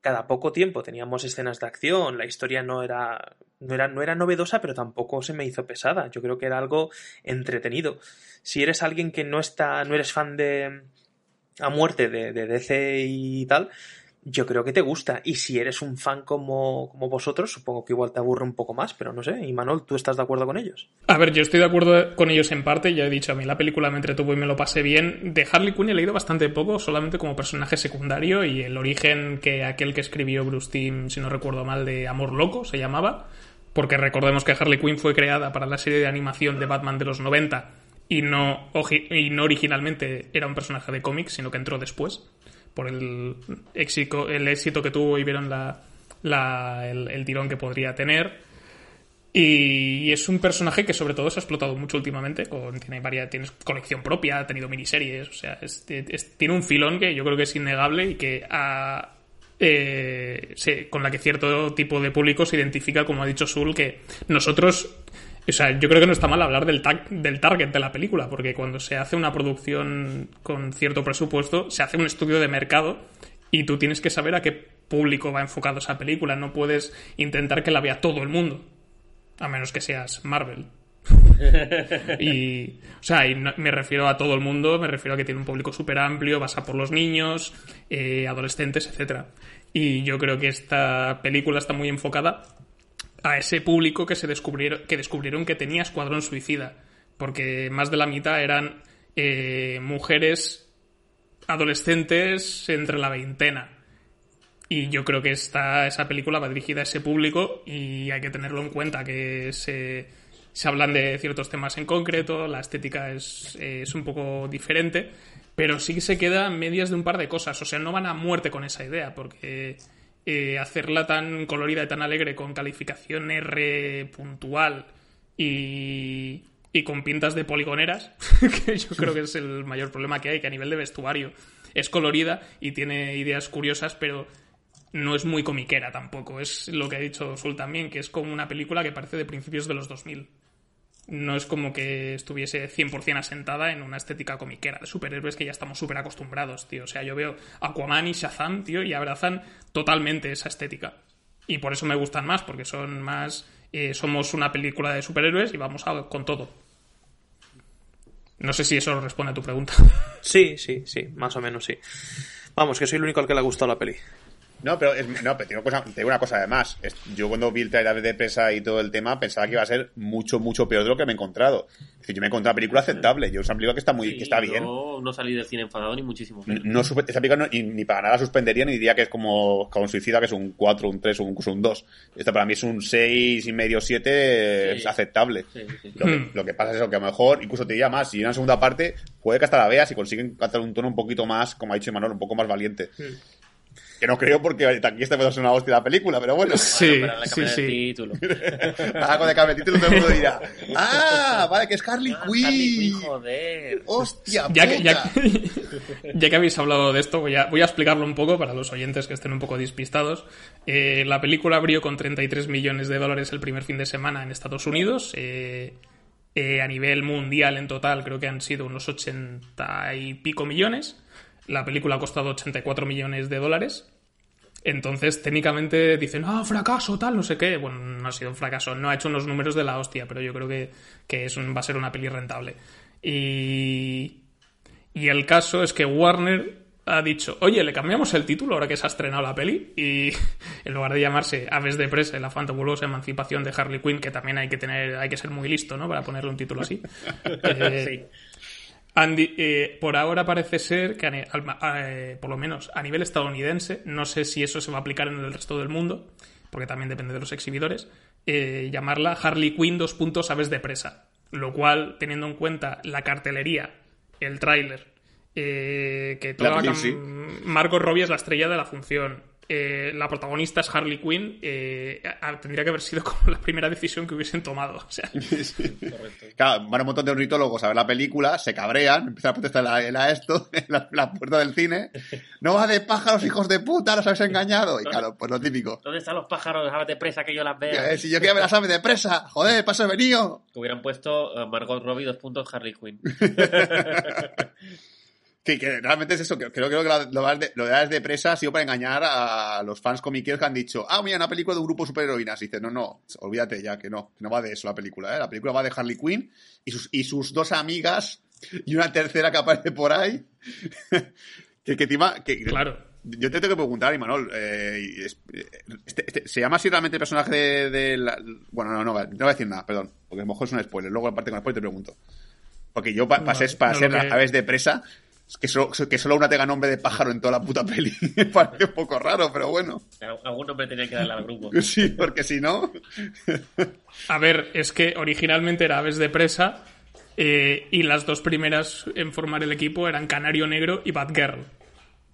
cada poco tiempo teníamos escenas de acción, la historia no era, no era, no era novedosa, pero tampoco se me hizo pesada. Yo creo que era algo entretenido. Si eres alguien que no está, no eres fan de a muerte de, de DC y tal, yo creo que te gusta. Y si eres un fan como, como vosotros, supongo que igual te aburre un poco más, pero no sé. Y Manol, ¿tú estás de acuerdo con ellos? A ver, yo estoy de acuerdo con ellos en parte. Ya he dicho, a mí la película me entretuvo y me lo pasé bien. De Harley Quinn he leído bastante poco, solamente como personaje secundario y el origen que aquel que escribió Bruce Timm, si no recuerdo mal, de Amor Loco se llamaba. Porque recordemos que Harley Quinn fue creada para la serie de animación de Batman de los 90 y no, y no originalmente era un personaje de cómics, sino que entró después por el éxito, el éxito que tuvo y vieron la, el, tirón que podría tener. Y, es un personaje que sobre todo se ha explotado mucho últimamente. Con, tiene, varias, tiene colección propia, ha tenido miniseries. O sea, tiene un filón que yo creo que es innegable y que eh, con la que cierto tipo de público se identifica, como ha dicho Sul, que nosotros o sea, yo creo que no está mal hablar del, del target de la película, porque cuando se hace una producción con cierto presupuesto, se hace un estudio de mercado y tú tienes que saber a qué público va enfocado esa película. No puedes intentar que la vea todo el mundo, a menos que seas Marvel. [laughs] y, o sea, y me refiero a todo el mundo, me refiero a que tiene un público súper amplio, basa por los niños, eh, adolescentes, etc. Y yo creo que esta película está muy enfocada a ese público que se descubrieron que descubrieron que tenía Escuadrón Suicida, porque más de la mitad eran eh, mujeres adolescentes entre la veintena. Y yo creo que esta, esa película va dirigida a ese público y hay que tenerlo en cuenta, que se, se hablan de ciertos temas en concreto, la estética es, es un poco diferente, pero sí que se queda medias de un par de cosas, o sea, no van a muerte con esa idea, porque eh, hacerla tan colorida y tan alegre con calificación R puntual y, y con pintas de poligoneras, [laughs] que yo creo que es el mayor problema que hay, que a nivel de vestuario es colorida y tiene ideas curiosas, pero no es muy comiquera tampoco. Es lo que ha dicho Sul también, que es como una película que parece de principios de los 2000 no es como que estuviese 100% asentada en una estética comiquera de superhéroes que ya estamos súper acostumbrados, tío. O sea, yo veo Aquaman y Shazam, tío, y abrazan totalmente esa estética. Y por eso me gustan más, porque son más... Eh, somos una película de superhéroes y vamos a, con todo. No sé si eso responde a tu pregunta. Sí, sí, sí, más o menos sí. Vamos, que soy el único al que le ha gustado la peli. No, pero, no, pero tengo, una cosa además. yo cuando vi el trailer de pesa y todo el tema pensaba que iba a ser mucho, mucho peor de lo que me he encontrado. Es decir, yo me he encontrado una película aceptable. Yo es una película que está muy, que está bien. Yo no salí del cine enfadado ni muchísimo. No, esa película ni para nada suspendería ni diría que es como, como un suicida, que es un 4, un 3 o incluso un 2. Esta para mí es un 6 y medio, 7 es aceptable. Lo que, lo, que, pasa es eso, que a lo mejor, incluso te diría más, si en una segunda parte, puede que hasta la veas y consiguen cantar un tono un poquito más, como ha dicho Manuel, un poco más valiente. [laughs] Que no creo porque aquí está puede ser una hostia la película, pero bueno. Sí, sí, sí. Título. ah, con el cambio de título todo el mundo dirá. Ah, vale, que es Harley ah, Quinn. Harley Quinn, joder. Hostia, ya que, ya, que, [laughs] ya que habéis hablado de esto, voy a, voy a explicarlo un poco para los oyentes que estén un poco despistados. Eh, la película abrió con 33 millones de dólares el primer fin de semana en Estados Unidos. Eh, eh, a nivel mundial en total creo que han sido unos 80 y pico millones. La película ha costado 84 millones de dólares. Entonces, técnicamente dicen, ah, fracaso, tal, no sé qué. Bueno, no ha sido un fracaso, no ha hecho unos números de la hostia, pero yo creo que, que es va a ser una peli rentable. Y, Y el caso es que Warner ha dicho, oye, le cambiamos el título ahora que se ha estrenado la peli y [laughs] en lugar de llamarse Aves de Presa, la fantabulosa emancipación de Harley Quinn, que también hay que tener, hay que ser muy listo, ¿no? Para ponerle un título así. [laughs] Eh, Andy, eh, por ahora parece ser que, eh, por lo menos a nivel estadounidense, no sé si eso se va a aplicar en el resto del mundo, porque también depende de los exhibidores, eh, llamarla Harley Quinn dos puntos aves de presa. Lo cual, teniendo en cuenta la cartelería, el tráiler, que toda Margot Robbie es la estrella de la función, eh, la protagonista es Harley Quinn, eh, tendría que haber sido [laughs] como la primera decisión que hubiesen tomado. O sea. Claro, van un montón de ornitólogos a ver la película, se cabrean, empiezan a protestar a, esto [laughs] en la, puerta del cine. No va de pájaros, hijos de puta, los habéis engañado. Y claro, pues lo típico. ¿Dónde están los pájaros de aves de presa que yo las vea? Eh, si yo quiero ver las aves de presa, joder, paso he venido. Que hubieran puesto Margot Robbie dos puntos Harley Quinn. [laughs] Sí, que realmente es eso. Creo, creo que lo, de, lo de de presa ha sido para engañar a los fans comiqueros que han dicho, ah, mira, una película de un grupo de superheroínas. Y dice, no, no, olvídate ya, que no, que no va de eso la película, ¿eh? La película va de Harley Quinn y sus, y sus dos amigas y una tercera que aparece por ahí. [laughs] que, que, que, claro. Yo te tengo que preguntar, Imanol, eh, este, este, ¿se llama así realmente el personaje de, la... Bueno, no, no, no, voy a decir nada, perdón, porque a lo mejor es un spoiler. Luego, aparte con el spoiler, te pregunto. Porque yo, para ser, para ser aves de presa, que solo, que solo una tenga nombre de pájaro en toda la puta peli. [laughs] Me parece un poco raro, pero bueno. Algún nombre tenía que darle al grupo. [laughs] Sí, porque si no. [laughs] A ver, es que originalmente era Aves de Presa eh, y las dos primeras en formar el equipo eran Canario Negro y Batgirl.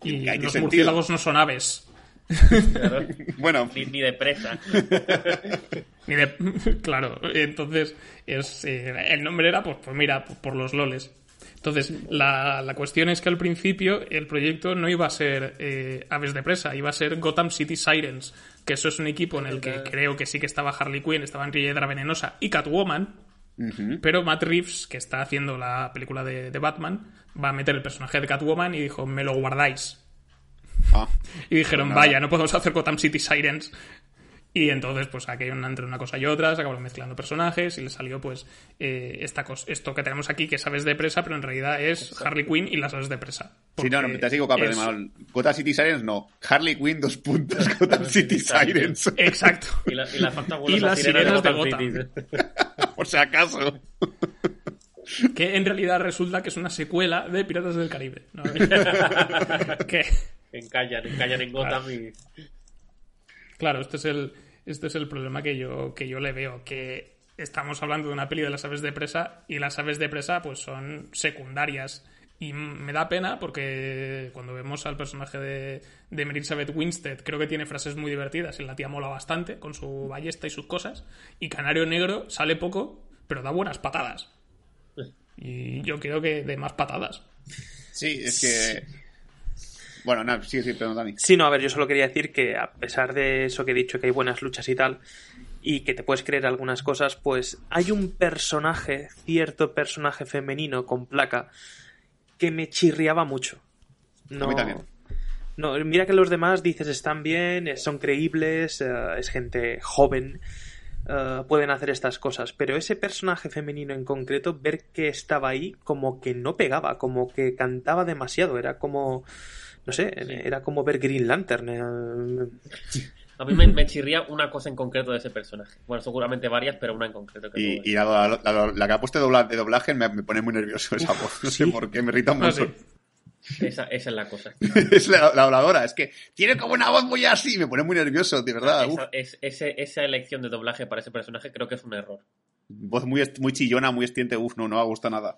Y los murciélagos no son aves. bueno. Ni, de presa. ni de, claro, entonces es, eh, el nombre era, pues, pues mira, por los loles. Entonces, la, la, cuestión es que al principio el proyecto no iba a ser eh, Aves de Presa, iba a ser Gotham City Sirens, que eso es un equipo en el que creo que sí que estaba Harley Quinn, estaba Riedra Venenosa y Catwoman, pero Matt Reeves, que está haciendo la película de, de, Batman, va a meter el personaje de Catwoman y dijo, me lo guardáis. Ah. [laughs] y dijeron, pues vaya, no podemos hacer Gotham City Sirens y entonces, pues aquí entre una cosa y otra, se acabaron mezclando personajes y le salió, pues, eh, esta cosa, esto que tenemos aquí, que es Aves de Presa, pero en realidad es Harley Quinn y las Aves de Presa. Sí, no, no, te has equivocado, es... Gotham City Sirens no. Harley Quinn, dos puntos, [laughs] Gotham City Sirens. Exacto. [laughs] Y, la, y, y las sirenas de Gotham. [laughs] Por si acaso. que en realidad resulta que es una secuela de Piratas del Caribe. ¿no? que... Encallan, encallan en Gotham y... Claro, este es el, este es el problema que yo, que yo le veo, que estamos hablando de una peli de las aves de presa y las aves de presa pues son secundarias. Y me da pena porque cuando vemos al personaje de, de Elizabeth Winstead, creo que tiene frases muy divertidas y la tía mola bastante con su ballesta y sus cosas. Y Canario Negro sale poco, pero da buenas patadas. Y yo creo que de más patadas. Sí, es que bueno, nada, sí, sí, pero Dani. Sí, no, a ver, yo solo quería decir que a pesar de eso que he dicho, que hay buenas luchas y tal, y que te puedes creer algunas cosas, pues hay un personaje, cierto personaje femenino con placa, que me chirriaba mucho. No, a mí también. No, mira que los demás dices están bien, son creíbles, eh, es gente joven, eh, pueden hacer estas cosas, pero ese personaje femenino en concreto, ver que estaba ahí como que no pegaba, como que cantaba demasiado, era como no sé, era como ver Green Lantern. Eh. A mí me, chirría una cosa en concreto de ese personaje. Bueno, seguramente varias, pero una en concreto. y, la, que ha puesto de doblaje, me, pone muy nervioso esa voz. No sé por qué, me irrita ah, mucho. Esa, esa, es la cosa. [laughs] es la, la, habladora, es que tiene como una voz muy así, me pone muy nervioso, de verdad. Esa, es, esa elección de doblaje para ese personaje creo que es un error. Voz muy, muy chillona, muy estiente, uff, no, no me gusta nada.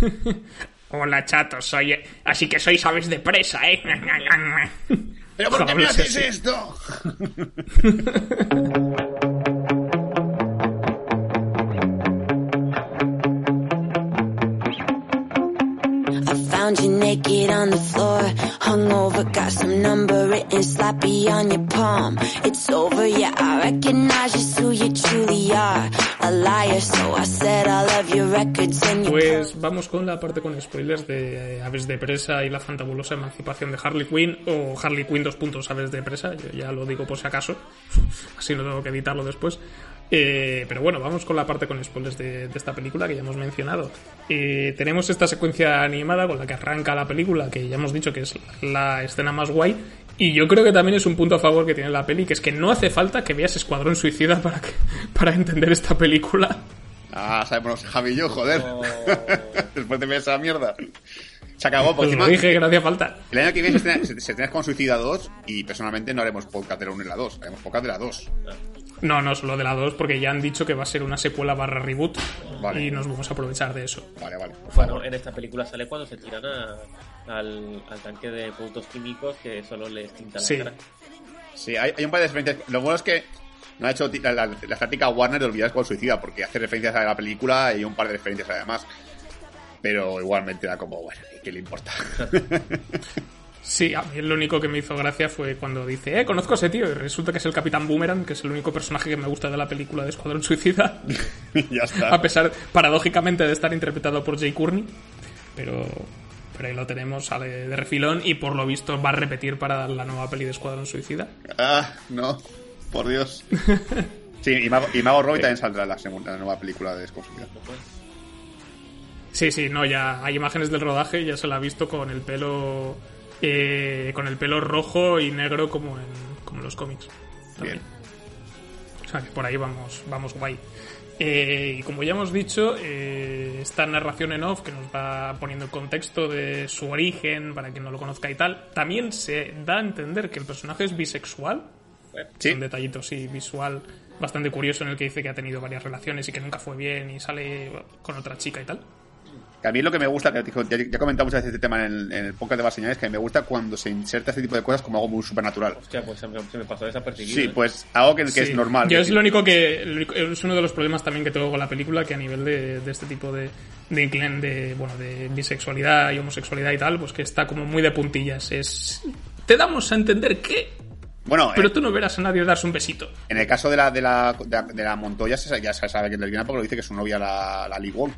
[laughs] Hola, chatos, soy... Así que sois aves de presa, ¿eh? ¿Pero por qué me haces esto? [laughs] found you naked on the floor. Hungover, got some number written sloppy on your palm. It's over, yeah, I recognize just who you truly are. A liar, so I said your records and Pues vamos con la parte con spoilers de Aves de Presa y la fantabulosa emancipación de Harley Quinn o Harley Quinn dos puntos Aves de Presa, yo ya lo digo por si acaso, [laughs] así no tengo que editarlo después. Eh, pero bueno, vamos con la parte con spoilers de, de esta película que ya hemos mencionado. Eh, tenemos esta secuencia animada con la que arranca la película, que ya hemos dicho que es la escena más guay. Y yo creo que también es un punto a favor que tiene la peli, que es que no hace falta que veas Escuadrón Suicida para, que, [laughs] para entender esta película. Ah, sabemos Javi y yo, joder. [laughs] Después de ver esa mierda. Se acabó, por Pues encima. lo dije que no hacía falta. El año que viene se se, con Suicida 2 y personalmente no haremos podcast de la 1 y la 2, haremos podcast de la 2. No, no, solo de la 2, porque ya han dicho que va a ser una secuela barra reboot Vale. y nos vamos a aprovechar de eso. Vale, vale. Bueno, en esta película sale cuando se tiran a- al, al tanque de productos químicos que solo les tinta la Sí. cara. Sí, hay, hay un par de referencias. Lo bueno es que no ha hecho la, la, la táctica Warner de olvidar con Suicida, porque hace referencias a la película y un par de referencias además. Pero igualmente da como, bueno, ¿qué le importa? [laughs] Sí, a mí lo único que me hizo gracia fue cuando dice, eh, conozco a ese tío, y resulta que es el Capitán Boomerang, que es el único personaje que me gusta de la película de Escuadrón Suicida, [laughs] ya está. a pesar, paradójicamente, de estar interpretado por Jay Courtney, pero, pero ahí lo tenemos, sale de refilón, y por lo visto va a repetir para la nueva peli de Escuadrón Suicida. Ah, no, por Dios. [laughs] Sí, y Mago, y Mago Robbie también saldrá en la, segunda, la nueva película de Suicida. Sí, sí, no, ya hay imágenes del rodaje, ya se la ha visto con el pelo, eh, con el pelo rojo y negro como en, como en los cómics. Bien. O sea que por ahí vamos, vamos guay. Eh, y como ya hemos dicho, eh, esta narración en off que nos va poniendo el contexto de su origen, para quien no lo conozca y tal, también se da a entender que el personaje es bisexual. Sí, Un detallito, sí, visual bastante curioso en el que dice que ha tenido varias relaciones y que nunca fue bien y sale con otra chica y tal. Que a mí lo que me gusta, que ya, ya he comentado muchas veces este tema en el, en el podcast de Bas Señales, que me gusta cuando se inserta este tipo de cosas como algo muy supernatural. Hostia, pues se me, se me pasó desapercibido. Sí, ¿eh? pues algo que, que Sí. es normal. Yo es lo único que. Es uno de los problemas también que tengo con la película, que a nivel de, de este tipo de. De, inclin- de, bueno, de bisexualidad y homosexualidad y tal, pues que está como muy de puntillas. Es. Te damos a entender que. Bueno, Pero eh, tú no verás a nadie darse un besito. en el caso de la, de la, de la, de la Montoya ya se sabe que es lesbiana porque lo dice que su novia la, la Lee Wong.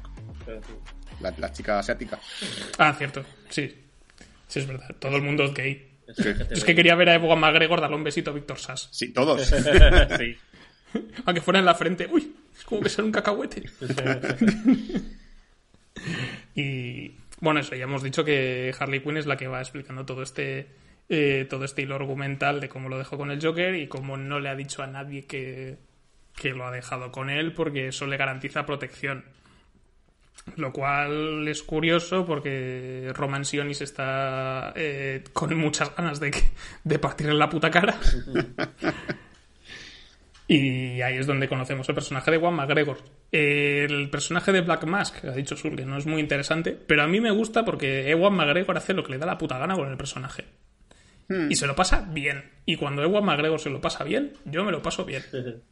La, la chica asiática. Ah, cierto. Sí. Sí, es verdad. Todo el mundo es gay. Es que te Es que quería ver a Ewan McGregor darle un besito a Víctor Sass. Sí, todos. [laughs] sí. [laughs] Aunque fuera en la frente. Uy, es como que ser un cacahuete. [laughs] Y bueno, eso, ya hemos dicho que Harley Quinn es la que va explicando todo este eh, todo este hilo argumental de cómo lo dejó con el Joker y cómo no le ha dicho a nadie que, que lo ha dejado con él porque eso le garantiza protección. Lo cual es curioso porque Roman Sionis está eh, con muchas ganas de, que- de partirle la puta cara. [laughs] Y ahí es donde conocemos el personaje de Juan McGregor. El personaje de Black Mask, ha dicho Sur, que no es muy interesante, pero a mí me gusta porque Ewan McGregor hace lo que le da la puta gana con el personaje. Y se lo pasa bien. Y cuando Ewan McGregor se lo pasa bien, yo me lo paso bien.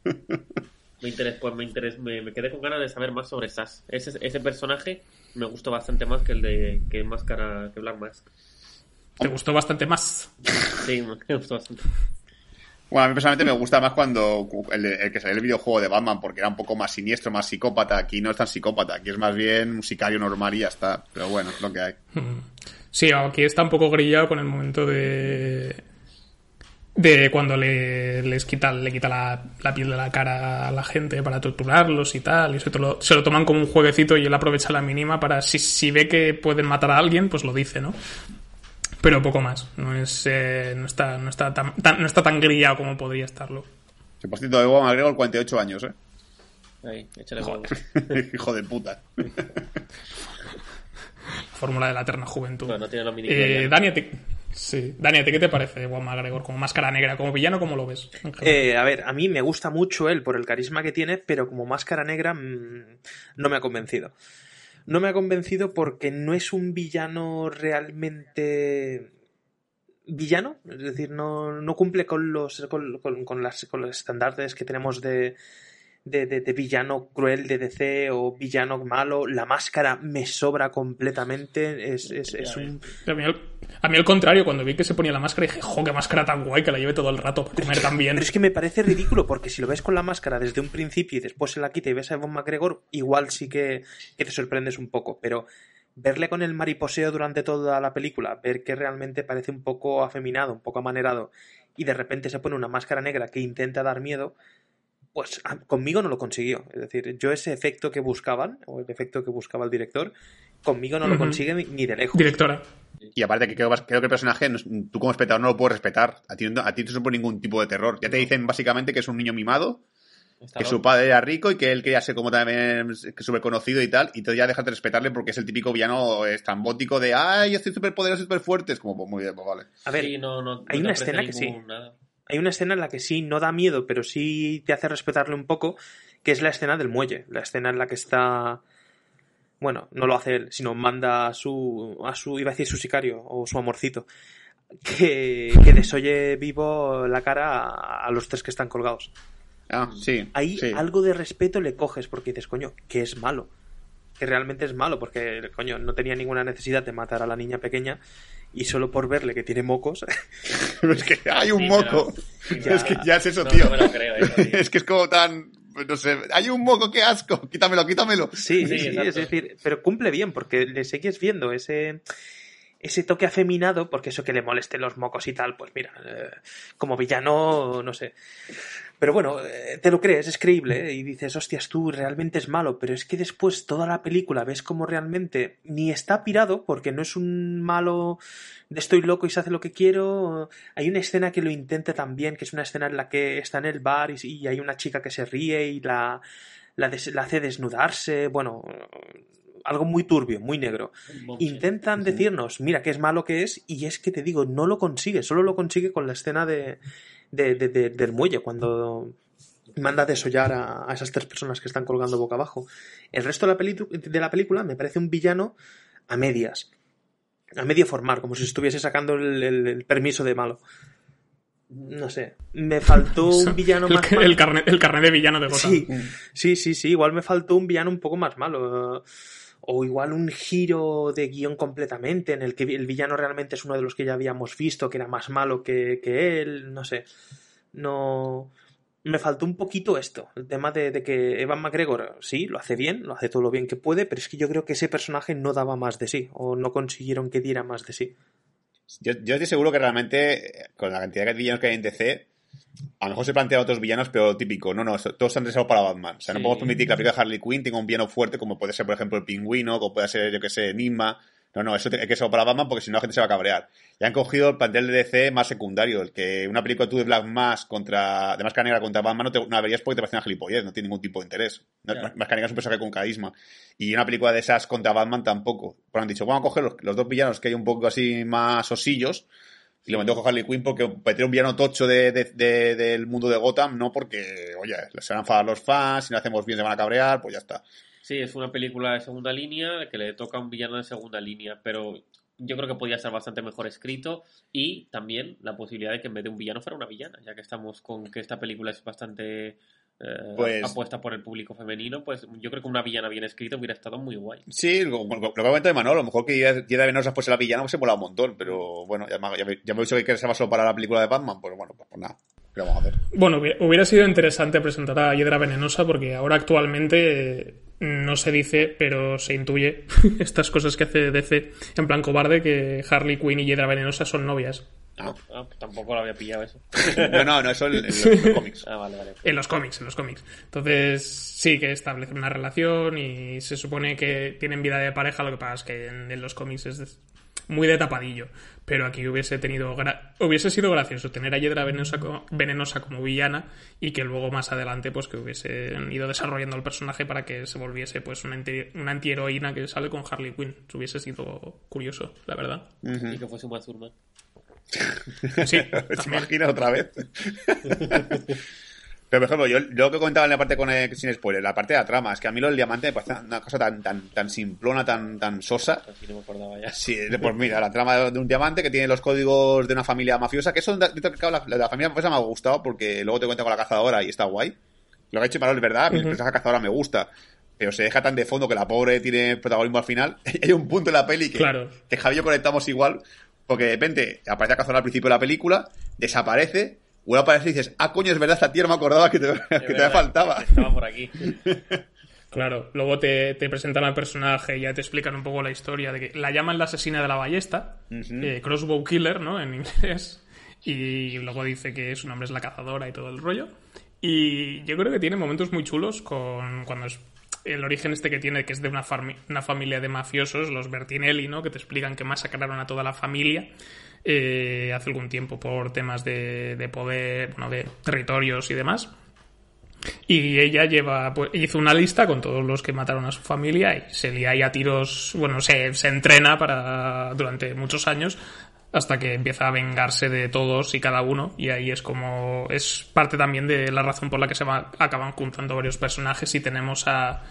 [laughs] Me interes, pues me, interes, me, me quedé con ganas de saber más sobre Sass. Ese, ese personaje me gustó bastante más que el de que Máscara, que Black Mask. Te gustó bastante más. Sí, me gustó bastante. Bueno, a mí personalmente me gusta más cuando el, el que salió el videojuego de Batman, porque era un poco más siniestro, más psicópata. Aquí no es tan psicópata, aquí es más bien un sicario normal y ya está. Pero bueno, es lo que hay. Sí, aquí está un poco grillado con el momento de. De cuando le, les quita, le quita la, la piel de la cara a la gente para torturarlos y tal. Y se, lo, se lo toman como un jueguecito y él aprovecha la mínima para. Si, si ve que pueden matar a alguien, pues lo dice, ¿no? Pero poco más. No es. eh, no, está, no, está tan, tan- no está tan grillado como podría estarlo. Se por cierto, Ewan McGregor, 48 años, ¿eh? Ahí, échale. [laughs] Hijo de puta. [laughs] Fórmula de la eterna juventud. No, no tiene los mini eh, Dani, ¿a ti- sí. Dani, ¿a ti qué te parece Juan McGregor? Como máscara negra, como villano, ¿cómo lo ves? Eh, a ver, a mí me gusta mucho él por el carisma que tiene, pero como máscara negra mm, no me ha convencido. No me ha convencido porque no es un villano realmente villano, es decir, no, no cumple con los con, las, con los estándares que tenemos de, de, de- de villano cruel de DC o villano malo. La máscara me sobra completamente. Es, es, es un, A mí, al, a mí al contrario, cuando vi que se ponía la máscara dije, jo, qué máscara tan guay que la lleve todo el rato para comer tan bien. Pero es que me parece ridículo porque si lo ves con la máscara desde un principio y después se la quita y ves a Evan McGregor, igual sí que, que te sorprendes un poco. Pero verle con el mariposeo durante toda la película, ver que realmente parece un poco afeminado, un poco amanerado, y de repente se pone una máscara negra que intenta dar miedo, pues a- conmigo no lo consiguió. Es decir, yo ese efecto que buscaban, o el efecto que buscaba el director, conmigo no lo consigue ni, ni de lejos. Directora. Y aparte que creo, creo que el personaje, no- tú como espectador no lo puedes respetar. A ti, no- a ti no te supone ningún tipo de terror. Ya te dicen básicamente que es un niño mimado, Está que loco. su padre era rico y que él quería ser como también súper conocido y tal. Y entonces ya dejas de respetarle porque es el típico villano estrambótico de ¡ay, yo soy súper poderoso, súper fuerte! Es como, pues muy bien, pues vale. A ver, Sí, no, no- no hay te una escena que sí. nada. Hay una escena en la que sí no da miedo, pero sí te hace respetarle un poco, que es la escena del muelle. La escena en la que está. Bueno, no lo hace él, sino manda a su. a su. iba a decir su sicario, o su amorcito. Que, que desoye vivo la cara a, a los tres que están colgados. Ah, sí. Ahí sí. algo de respeto le coges porque dices, coño, que es malo. Que realmente es malo, porque, coño, no tenía ninguna necesidad de matar a la niña pequeña y solo por verle que tiene mocos. [laughs] es que hay un Sí, moco. pero- [laughs] sí, es que ya es eso, No, tío. no me lo creo, eso, [laughs] tío. es que es como tan. No sé. Hay un moco, qué asco. Quítamelo, quítamelo. Sí, sí, Sí, es decir, pero cumple bien porque le sigues viendo ese ese toque afeminado, porque eso que le moleste los mocos y tal, pues mira, eh, como villano, no sé. Pero bueno, eh, te lo crees, es creíble, ¿eh? y dices, hostias, tú realmente es malo, pero es que después toda la película ves como realmente ni está pirado, porque no es un malo de estoy loco y se hace lo que quiero. Hay una escena que lo intenta también, que es una escena en la que está en el bar y, y hay una chica que se ríe y la, la, des- la hace desnudarse, bueno, algo muy turbio, muy negro. Intentan decirnos, mira, qué es malo que es, y es que te digo, no lo consigue, solo lo consigue con la escena de, de- de- de- del muelle, cuando manda a desollar a, a esas tres personas que están colgando boca abajo. El resto de la, peli- de la película me parece un villano a medias, a medio formar, como si estuviese sacando el, el- el permiso de malo. No sé, me faltó un [laughs] villano el, más que- malo. el carnet, el carnet de villano de Gotham. Sí, sí, sí, sí. Igual me faltó un villano un poco más malo. O igual un giro de guion completamente, en el que el villano realmente es uno de los que ya habíamos visto, que era más malo que, que él. No sé. No. Me faltó un poquito esto. El tema de, de que Evan McGregor, sí, lo hace bien, lo hace todo lo bien que puede, pero es que yo creo que ese personaje no daba más de sí, o no consiguieron que diera más de sí. Yo, yo estoy seguro que realmente, con la cantidad de villanos que hay en DC, a lo mejor se plantean otros villanos, pero típico. No, no, todos están reservados para Batman. O sea, no podemos permitir que la película de Harley Quinn tenga un villano fuerte, como puede ser, por ejemplo, el pingüino, como puede ser, yo que sé, Enigma. No, no, eso hay que ser para Batman porque si no la gente se va a cabrear. Y han cogido el plantel de DC más secundario, el que una película tú de Black Mask contra, de Máscara Negra contra Batman no, te, no la verías porque te parece una gilipollez, no tiene ningún tipo de interés. No, Ya. Máscara Negra es un personaje con carisma. Y una película de esas contra Batman tampoco. Pues han dicho, vamos a coger los, los dos villanos que hay un poco así más osillos y lo metió con Harley Quinn porque meter un villano tocho de, de- de- del mundo de Gotham, no porque, oye, se van a enfadar los fans, si no hacemos bien se van a cabrear, pues ya está. Sí, es una película de segunda línea que le toca a un villano de segunda línea, pero yo creo que podría ser bastante mejor escrito y también la posibilidad de que en vez de un villano fuera una villana, ya que estamos con que esta película es bastante eh, Pues- apuesta por el público femenino, pues yo creo que una villana bien escrita hubiera estado muy guay. Sí, lo, lo- lo que ha comentado Manolo, a lo mejor que Yeda Venosa fuese la villana, pues se mola un montón, pero bueno, ya, me- ya, me- ya me he dicho que ser solo para la película de Batman, pues bueno, pues, pues nada, ¿qué vamos a hacer? Bueno, hubiera- hubiera sido interesante presentar a Hiedra Venenosa porque ahora actualmente eh, no se dice, pero se intuye [laughs] estas cosas que hace DC en plan cobarde que Harley Quinn y Hiedra Venenosa son novias. Ah. Ah, tampoco lo había pillado eso. [laughs] No, no, no, eso en, en los, en los [laughs] cómics. Ah, vale, vale. En los cómics, en los cómics. Entonces, sí que establecen una relación y se supone que tienen vida de pareja, lo que pasa es que en, en los cómics es de- muy de tapadillo. Pero aquí hubiese tenido gra- hubiese sido gracioso tener a Hiedra venenosa, co- venenosa como villana y que luego más adelante pues que hubiesen ido desarrollando el personaje para que se volviese pues una, una antiheroína que sale con Harley Quinn. Eso hubiese sido curioso, la verdad. Y que fuese un Mazurman. [laughs] Sí, [laughs] ¿Se también. imagina otra vez? [laughs] Pero, por ejemplo, yo, yo lo que comentaba en la parte con el- sin spoiler, la parte de la trama, es que a mí lo del diamante me parece una cosa tan, tan, tan simplona, tan, tan sosa. Así no me acordaba ya. Sí, pues mira, la trama de un diamante que tiene los códigos de una familia mafiosa, que eso la, la, la familia mafiosa me ha gustado porque luego te cuenta con la cazadora y está guay. Lo que ha hecho Imanol es verdad, mi personaje cazadora me gusta, pero se deja tan de fondo que la pobre tiene protagonismo al final. Hay un punto en la peli que, Claro. que Javi y yo conectamos igual, porque de repente aparece la cazadora al principio de la película, desaparece, vuelve a aparecer y dices, ah, coño, es verdad, esta tía no me acordaba que te, [laughs] que te verdad, faltaba. Estaba por aquí. [laughs] Claro, luego te, te presentan al personaje y ya te explican un poco la historia de que la llaman la asesina de la ballesta, eh, Crossbow Killer, ¿no? En [laughs] inglés. Y luego dice que su nombre es la cazadora y todo el rollo. Y yo creo que tiene momentos muy chulos con cuando es el origen este que tiene, que es de una, una familia de mafiosos, los Bertinelli, ¿no? Que te explican que masacraron a toda la familia eh, hace algún tiempo por temas de, de poder, bueno, de territorios y demás. Y ella lleva, pues, hizo una lista con todos los que mataron a su familia y se lía ahí a tiros, bueno, se, se entrena para durante muchos años hasta que empieza a vengarse de todos y cada uno y ahí es como es parte también de la razón por la que se va, acaban juntando varios personajes y tenemos a,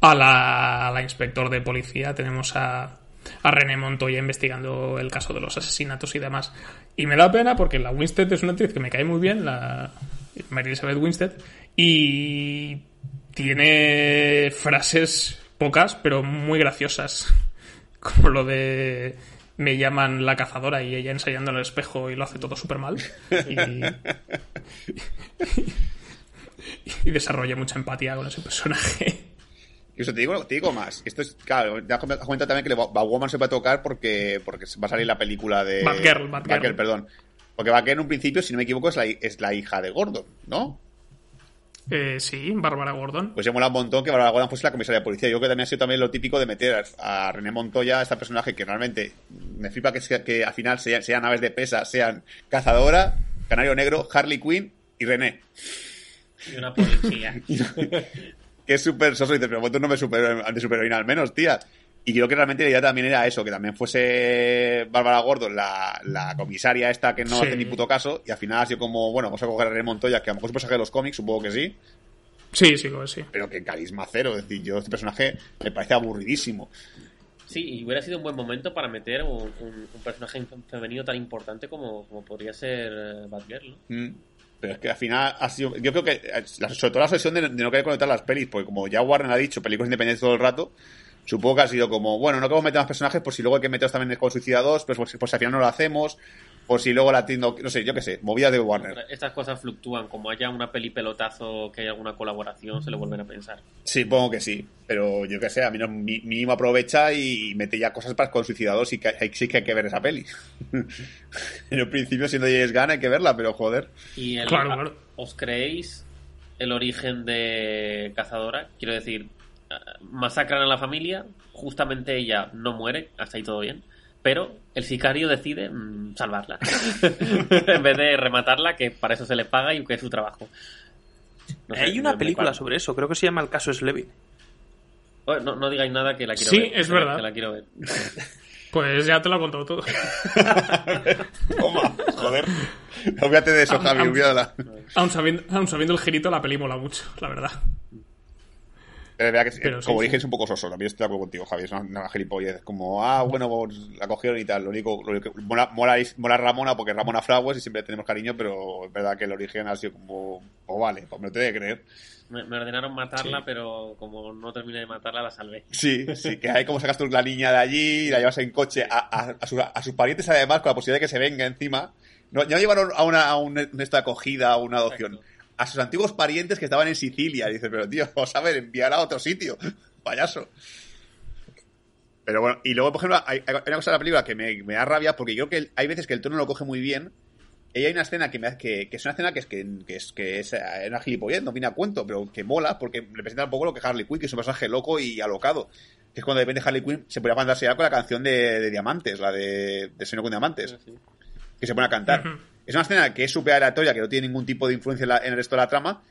a, la, a la inspector de policía, tenemos a, a René Montoya investigando el caso de los asesinatos y demás. Y me da pena porque la Winstead es una actriz que me cae muy bien, la Mary Elizabeth Winstead, y tiene frases pocas, pero muy graciosas. [laughs] Como lo de me llaman la cazadora y ella ensayando en el espejo y lo hace todo súper mal. Y, y, desarrolla mucha empatía con ese personaje. Y eso te digo, te digo más. Esto es, claro, ya comenta también que Batwoman se va a tocar porque, porque va a salir la película de. Batgirl, Batgirl. Batgirl perdón. Porque Batgirl en un principio, si no me equivoco, es la, es la hija de Gordon, ¿no? Eh, sí, Bárbara Gordon. Pues ya mola un montón que Bárbara Gordon fuese la comisaria de policía. Yo creo que también ha sido también lo típico de meter a René Montoya, a este personaje que realmente me flipa que, que al final sean, sean aves de pesa, sean cazadora, canario negro, Harley Quinn y René. Y una policía. que es súper soso y dices, [laughs] pero tú no me super, de superheroína al menos, tía. Y creo que realmente la idea también era eso, que también fuese Bárbara Gordon la, la comisaria esta que no Sí. hace ni puto caso, y al final ha sido como, bueno, vamos a coger a René Montoya, que a lo mejor es un personaje de los cómics, supongo que sí, Sí, sí, sí. pero que carisma cero. Es decir, yo este personaje me parece aburridísimo. Sí, y hubiera sido un buen momento para meter un, un- un personaje femenino tan importante como, como podría ser eh, Batgirl, ¿no? Mm. Pero es que al final ha sido. Yo creo que, eh, sobre todo la obsesión de, de no querer conectar las pelis, porque como ya Warren ha dicho, películas independientes todo el rato, supongo que ha sido como, bueno, no queremos meter más personajes por si luego hay que meterlos también con Suicida 2, pues si, por si al final no lo hacemos, por si luego la tienda, no sé, yo qué sé, movidas de Warner. Estas cosas fluctúan, como haya una peli pelotazo, que haya alguna colaboración, se le vuelven a pensar. Sí, supongo que sí, pero yo qué sé, a mí no, mi- mínimo aprovecha y mete ya cosas para con Suicida 2 y que hay- sí que hay que ver esa peli. [laughs] en el principio, siendo James Gunn, hay que verla, pero joder. Y el- Claro, claro. ¿Os creéis el origen de Cazadora? Quiero decir, masacran a la familia, justamente ella no muere, hasta ahí todo bien, pero el sicario decide mm, salvarla. [laughs] en vez de rematarla, que para eso se le paga y que es su trabajo. No sé, Hay una película sobre eso, creo que se llama El caso Slevin. No, no digáis nada que la quiero Sí, ver. es que- verdad. que la quiero ver. [laughs] Pues ya te lo he contado todo. [laughs] Toma, joder. Olvídate de eso, Javi, olvídala. Aún sabiendo, aún sabiendo el girito, la peli mola mucho, la verdad. Es verdad que, Pero como sí. dije, es un poco soso. También estoy de acuerdo contigo, Javi. Es una, una gilipollez. Como, ah, bueno, pues, la cogieron y tal. Lo único, lo único que mola, mola, mola Ramona porque es Ramona Flowers y siempre tenemos cariño, pero es verdad que el origen ha sido como, oh, vale, pues me lo tengo que creer. Me, me ordenaron matarla, Sí. pero como no terminé de matarla, la salvé. Sí, sí, que hay como sacas tú la niña de allí y la llevas en coche a, a, a, sus, a sus parientes, además, con la posibilidad de que se venga encima. No, ya llevaron a una, a un, esta acogida o una adopción. A sus antiguos parientes que estaban en Sicilia. Dice, pero tío, vamos a ver, enviar a otro sitio. [laughs] Payaso. Pero bueno, y luego, por ejemplo, hay, hay una cosa de la película que me, me da rabia porque yo creo que el- hay veces que el tono lo coge muy bien. Y hay una escena que, me, hace- que, que es una escena que es que, que es que es eh, una gilipollez, no viene a cuento, pero que mola porque representa un poco lo que es Harley Quinn, que es un personaje loco y alocado. Que es cuando de repente Harley Quinn se pone a fantasear con la canción de, de Diamantes, la de, de Sueño con Diamantes, que se pone a cantar. Ujú. Es una escena que es súper aleatoria, que no tiene ningún tipo de influencia en, la- en el resto de la trama,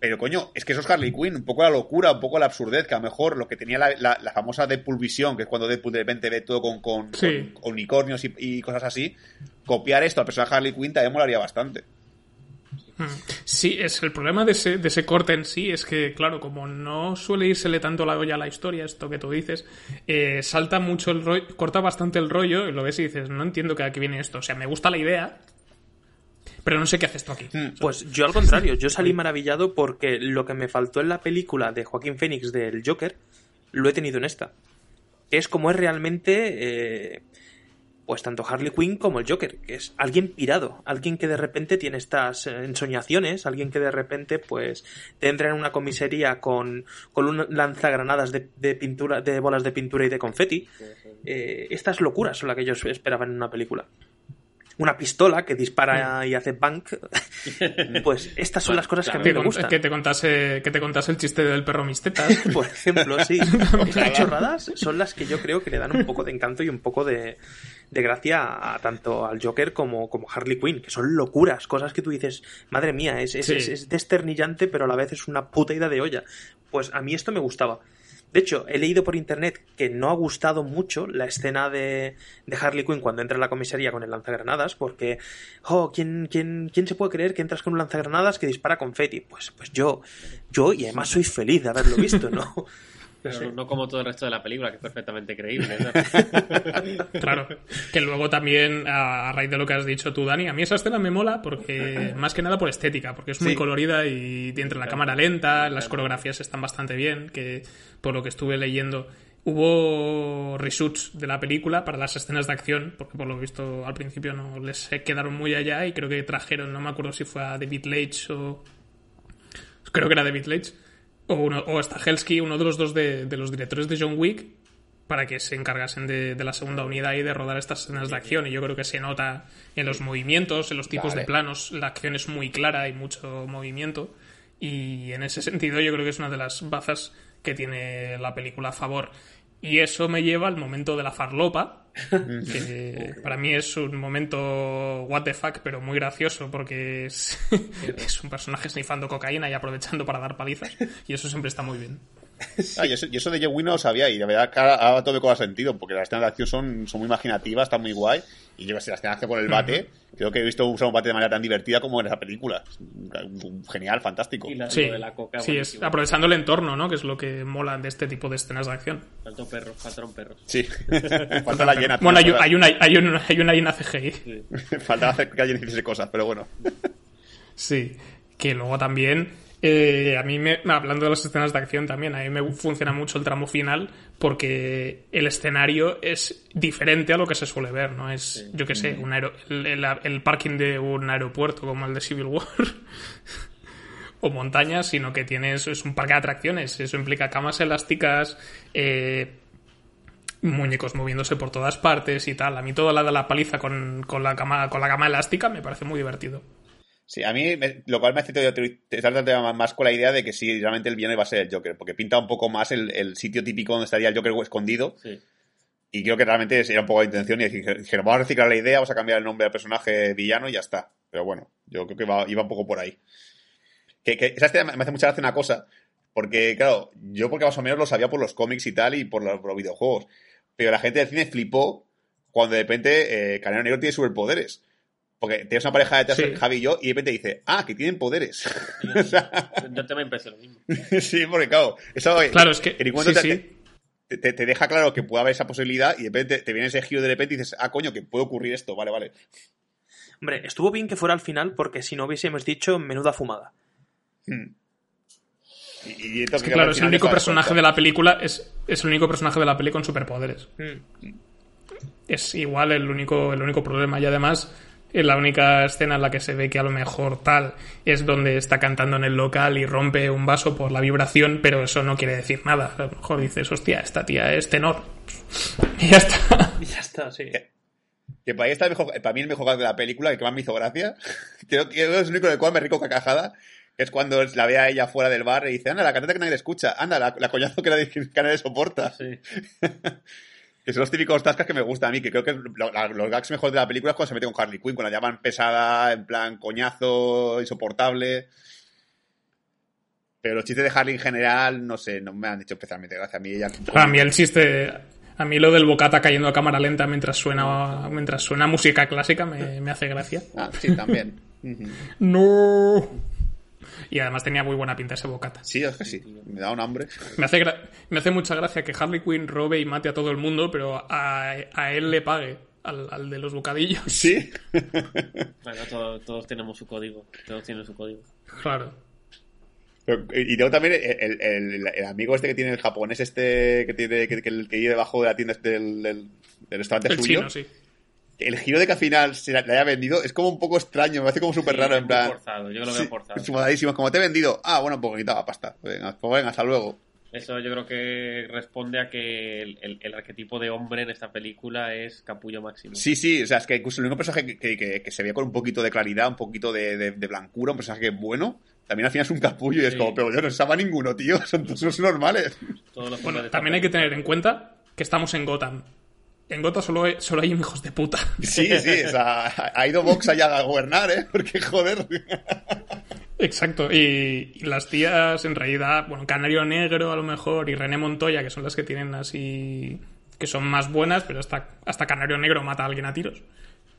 pero coño, es que eso es Harley Quinn, un poco la locura, un poco la absurdez, que a lo mejor lo que tenía la, la- la famosa Deadpool Visión, que es cuando Deadpool de repente ve todo con, con, Sí. con unicornios y, y cosas así, copiar esto al personaje de Harley Quinn también molaría bastante. Mm. Sí, es el problema de ese, de ese corte en sí, es que, claro, como no suele írsele tanto la olla a la historia, esto que tú dices, eh, salta mucho el rollo, corta bastante el rollo y lo ves y dices, no entiendo que aquí viene esto. O sea, me gusta la idea, pero no sé qué hace esto aquí. Hmm. Pues yo al contrario, yo salí [laughs] maravillado porque lo que me faltó en la película de Joaquín Phoenix del Joker, lo he tenido en esta. Es como es realmente, eh, pues tanto Harley Quinn como el Joker, que es alguien pirado, alguien que de repente tiene estas ensoñaciones, alguien que de repente pues te entra en una comisaría con, con un lanzagranadas de, de pintura, de bolas de pintura y de confeti. Eh, estas locuras son las que ellos esperaban en una película. Una pistola que dispara y hace bank. [laughs] Pues estas son las cosas que a mí me gustan. que te contase que te contase el chiste del perro mistetas. [laughs] Por ejemplo, sí. [laughs] Estas chorradas son las que yo creo que le dan un poco de encanto y un poco de, de gracia a tanto al Joker como, como Harley Quinn, que son locuras, cosas que tú dices, madre mía, es, es, Sí. es- es desternillante, pero a la vez es una puta ida de olla. Pues a mí esto me gustaba. De hecho, he leído por internet que no ha gustado mucho la escena de, de Harley Quinn cuando entra en la comisaría con el lanzagranadas, porque, oh, ¿quién, quién, quién se puede creer que entras con un lanzagranadas que dispara confeti? Pues, pues yo, yo, y además soy feliz de haberlo visto, ¿no? [laughs] Pero Sí. no como todo el resto de la película, que es perfectamente creíble. ¿no? [laughs] Claro, que luego también, a, raíz de lo que has dicho tú, Dani, a mí esa escena me mola porque, más que nada por estética, porque es muy Sí. colorida y entre la cámara lenta, las coreografías están bastante bien, que por lo que estuve leyendo, hubo reshoots de la película para las escenas de acción, porque por lo visto al principio no les quedaron muy allá y creo que trajeron, no me acuerdo si fue a David Leitch o... Creo que era David Leitch. O, uno, o Stahelski, uno de los dos de, de los directores de John Wick, para que se encargasen de, de la segunda unidad y de rodar estas escenas de acción. Y yo creo que se nota en los movimientos, en los tipos Vale. de planos, la acción es muy clara, hay mucho movimiento. Y en ese sentido yo creo que es una de las bazas que tiene la película a favor. Y eso me lleva al momento de la farlopa, que para mí es un momento what the fuck, pero muy gracioso porque es, [laughs] es un personaje snifando cocaína y aprovechando para dar palizas. Y eso siempre está muy bien. [laughs] Ah, yo, eso, yo eso de John Wick no lo sabía y la verdad que ahora, ahora todo me cobra sentido porque las escenas de acción son, son muy imaginativas, están muy guay y yo que sé, las escenas que con el bate, creo que he visto usar un bate de manera tan divertida como en esa película. Genial, fantástico. Y la, Sí, lo de la coca, sí es aprovechando el entorno, ¿no? Que es lo que mola de este tipo de escenas de acción. Faltó perros, faltaron perros. Sí, [laughs] falta la llena. Bueno, hay, hay una, hay, una, hay una llena CGI. [laughs] Falta hacer que alguien hiciese cosas, pero bueno. Sí, que luego también, eh, a mí, me, hablando de las escenas de acción también, a mí me funciona mucho el tramo final porque el escenario es diferente a lo que se suele ver, ¿no? Es, yo qué sé, un aero- el, el- el parking de un aeropuerto como el de Civil War. [laughs] o montañas, sino que tienes es un parque de atracciones. Eso implica camas elásticas, eh, muñecos moviéndose por todas partes y tal. A mí toda la de la paliza con, con la cama con la cama elástica me parece muy divertido. Sí, a mí, me- lo cual me hace más con la idea de que sí, realmente el villano iba a ser el Joker, porque pinta un poco más el, el sitio típico donde estaría el Joker escondido, Sí. y creo que realmente era un poco la intención, y dije- dijeron, vamos a reciclar la idea, vamos a cambiar el nombre del personaje villano y ya está. Pero bueno, yo creo que iba un poco por ahí. Que, que esa me hace mucha gracia una cosa, porque claro, yo porque más o menos lo sabía por los cómics y tal, y por los, por los videojuegos, pero la gente del cine flipó cuando de repente eh, Canelo Negro tiene superpoderes. Porque tienes una pareja detrás, Sí. Javi y yo, y de repente dice, ah, que tienen poderes. [laughs] Yo también pensé lo mismo. [laughs] sí, porque claro, eso Claro, es que. en sí, te, sí. te- te- te deja claro que puede haber esa posibilidad y de repente te viene ese giro de repente y dices, ah, coño, que puede ocurrir esto, vale, vale. Hombre, estuvo bien que fuera al final porque si no hubiésemos dicho menuda fumada. Hmm. Y, y entonces, Es que, claro, es el único personaje de la película. Es, es el único personaje de la peli con superpoderes. Mm. Es igual el único, el único problema. Y además, en la única escena en la que se ve que a lo mejor tal es donde está cantando en el local y rompe un vaso por la vibración, pero eso no quiere decir nada. A lo mejor dices, hostia, esta tía es tenor. [laughs] Y ya está. Y ya está, sí. Que para, mí está el mejor, para mí el mejor de la película, el que más me hizo gracia, creo [laughs] que es el único del cual me rico cacajada, es cuando la ve a ella fuera del bar y dice, anda, la cantante que nadie le escucha, anda, la, la coñazo que nadie, [laughs] que nadie soporta. Sí. Que son los típicos tascas que me gustan a mí, que creo que lo- la- los gags mejores de la película es cuando se mete con Harley Quinn, cuando la llaman pesada, en plan coñazo, insoportable. Pero los chistes de Harley en general, no sé, no me han hecho especialmente gracia. A mí ella... A mí el chiste. A mí lo del bocata cayendo a cámara lenta mientras suena, mientras suena música clásica me, me hace gracia. Ah, sí, también. [laughs] ¡No! Y además tenía muy buena pinta ese bocata. Sí, es que sí. Me da un hambre. [laughs] Me hace, gra- me hace mucha gracia que Harley Quinn robe y mate a todo el mundo, pero a, a él le pague, al, al de los bocadillos. Sí. [laughs] Bueno, todo- todos tenemos su código. Todos tienen su código. Claro. Pero- Y luego también el, el- el amigo este que tiene el japonés este que tiene que, que, el que vive debajo de la tienda este del, del, del restaurante El suyo. chino, sí. El giro de que al final se la- le haya vendido es como un poco extraño, me hace como súper Sí, raro, en plan. forzado, yo lo veo Sí, forzado. sumadísimo, como te he vendido. Ah, bueno, pues necesitaba pasta. Venga, pues venga, hasta luego. Eso yo creo que responde a que el, el- el arquetipo de hombre en esta película es capullo máximo. Sí, sí, o sea, es que incluso el único personaje que, que- que- que se veía con un poquito de claridad, un poquito de, de- de blancura, un personaje bueno, también al final es un capullo y es Sí. como, pero yo no se llama ninguno, tío, [laughs] son todos normales. Todos los Bueno, también hay que tener en cuenta que estamos en Gotham. En Gotham solo hay, solo hay hijos de puta. Sí, sí, o sea, ha ido Vox allá a gobernar, ¿eh? Porque, joder. Exacto, y, y las tías en realidad, bueno, Canario Negro a lo mejor y René Montoya, que son las que tienen así, que son más buenas, pero hasta, hasta Canario Negro mata a alguien a tiros.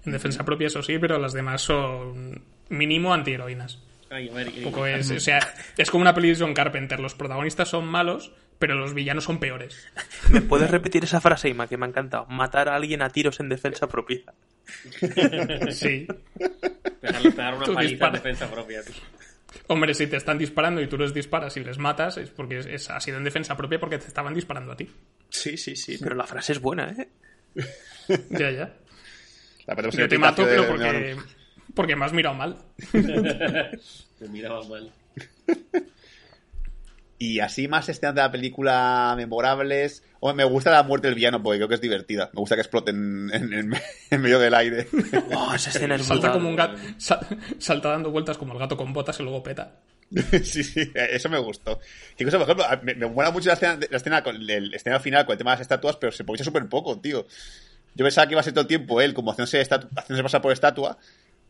En defensa propia, eso sí, pero las demás son mínimo antiheroínas. Ay, a ver, poco es, o sea, es como una peli de John Carpenter. Los protagonistas son malos, pero los villanos son peores. [laughs] ¿Me puedes repetir esa frase, Ima, que me ha encantado? Matar a alguien a tiros en defensa propia. [laughs] Sí. pegarle- pegar una paliza en defensa propia. tío. Hombre, si te están disparando y tú les disparas y les matas, es porque es, es- ha sido en defensa propia porque te estaban disparando a ti. Sí, sí, sí, pero la frase es buena, ¿eh? [laughs] Ya, ya. La en Yo te mato, pero de- porque, porque me has mirado mal. Me miraba mal. Y así más escenas de la película memorables. O me gusta la muerte del villano porque creo que es divertida. Me gusta que exploten en, en- [laughs] en medio del aire. [laughs] Oh, esa escena es Salta brutal. como un gato, sa- salta dando vueltas como el gato con botas y luego peta. [laughs] sí, sí, eso me gustó. Incluso, por ejemplo, me, me mola mucho la escena, la escena con el escena final con el tema de las estatuas, pero se aprovecha súper poco, tío. Yo pensaba que iba a ser todo el tiempo él como haciéndose, haciéndose pasar por estatua,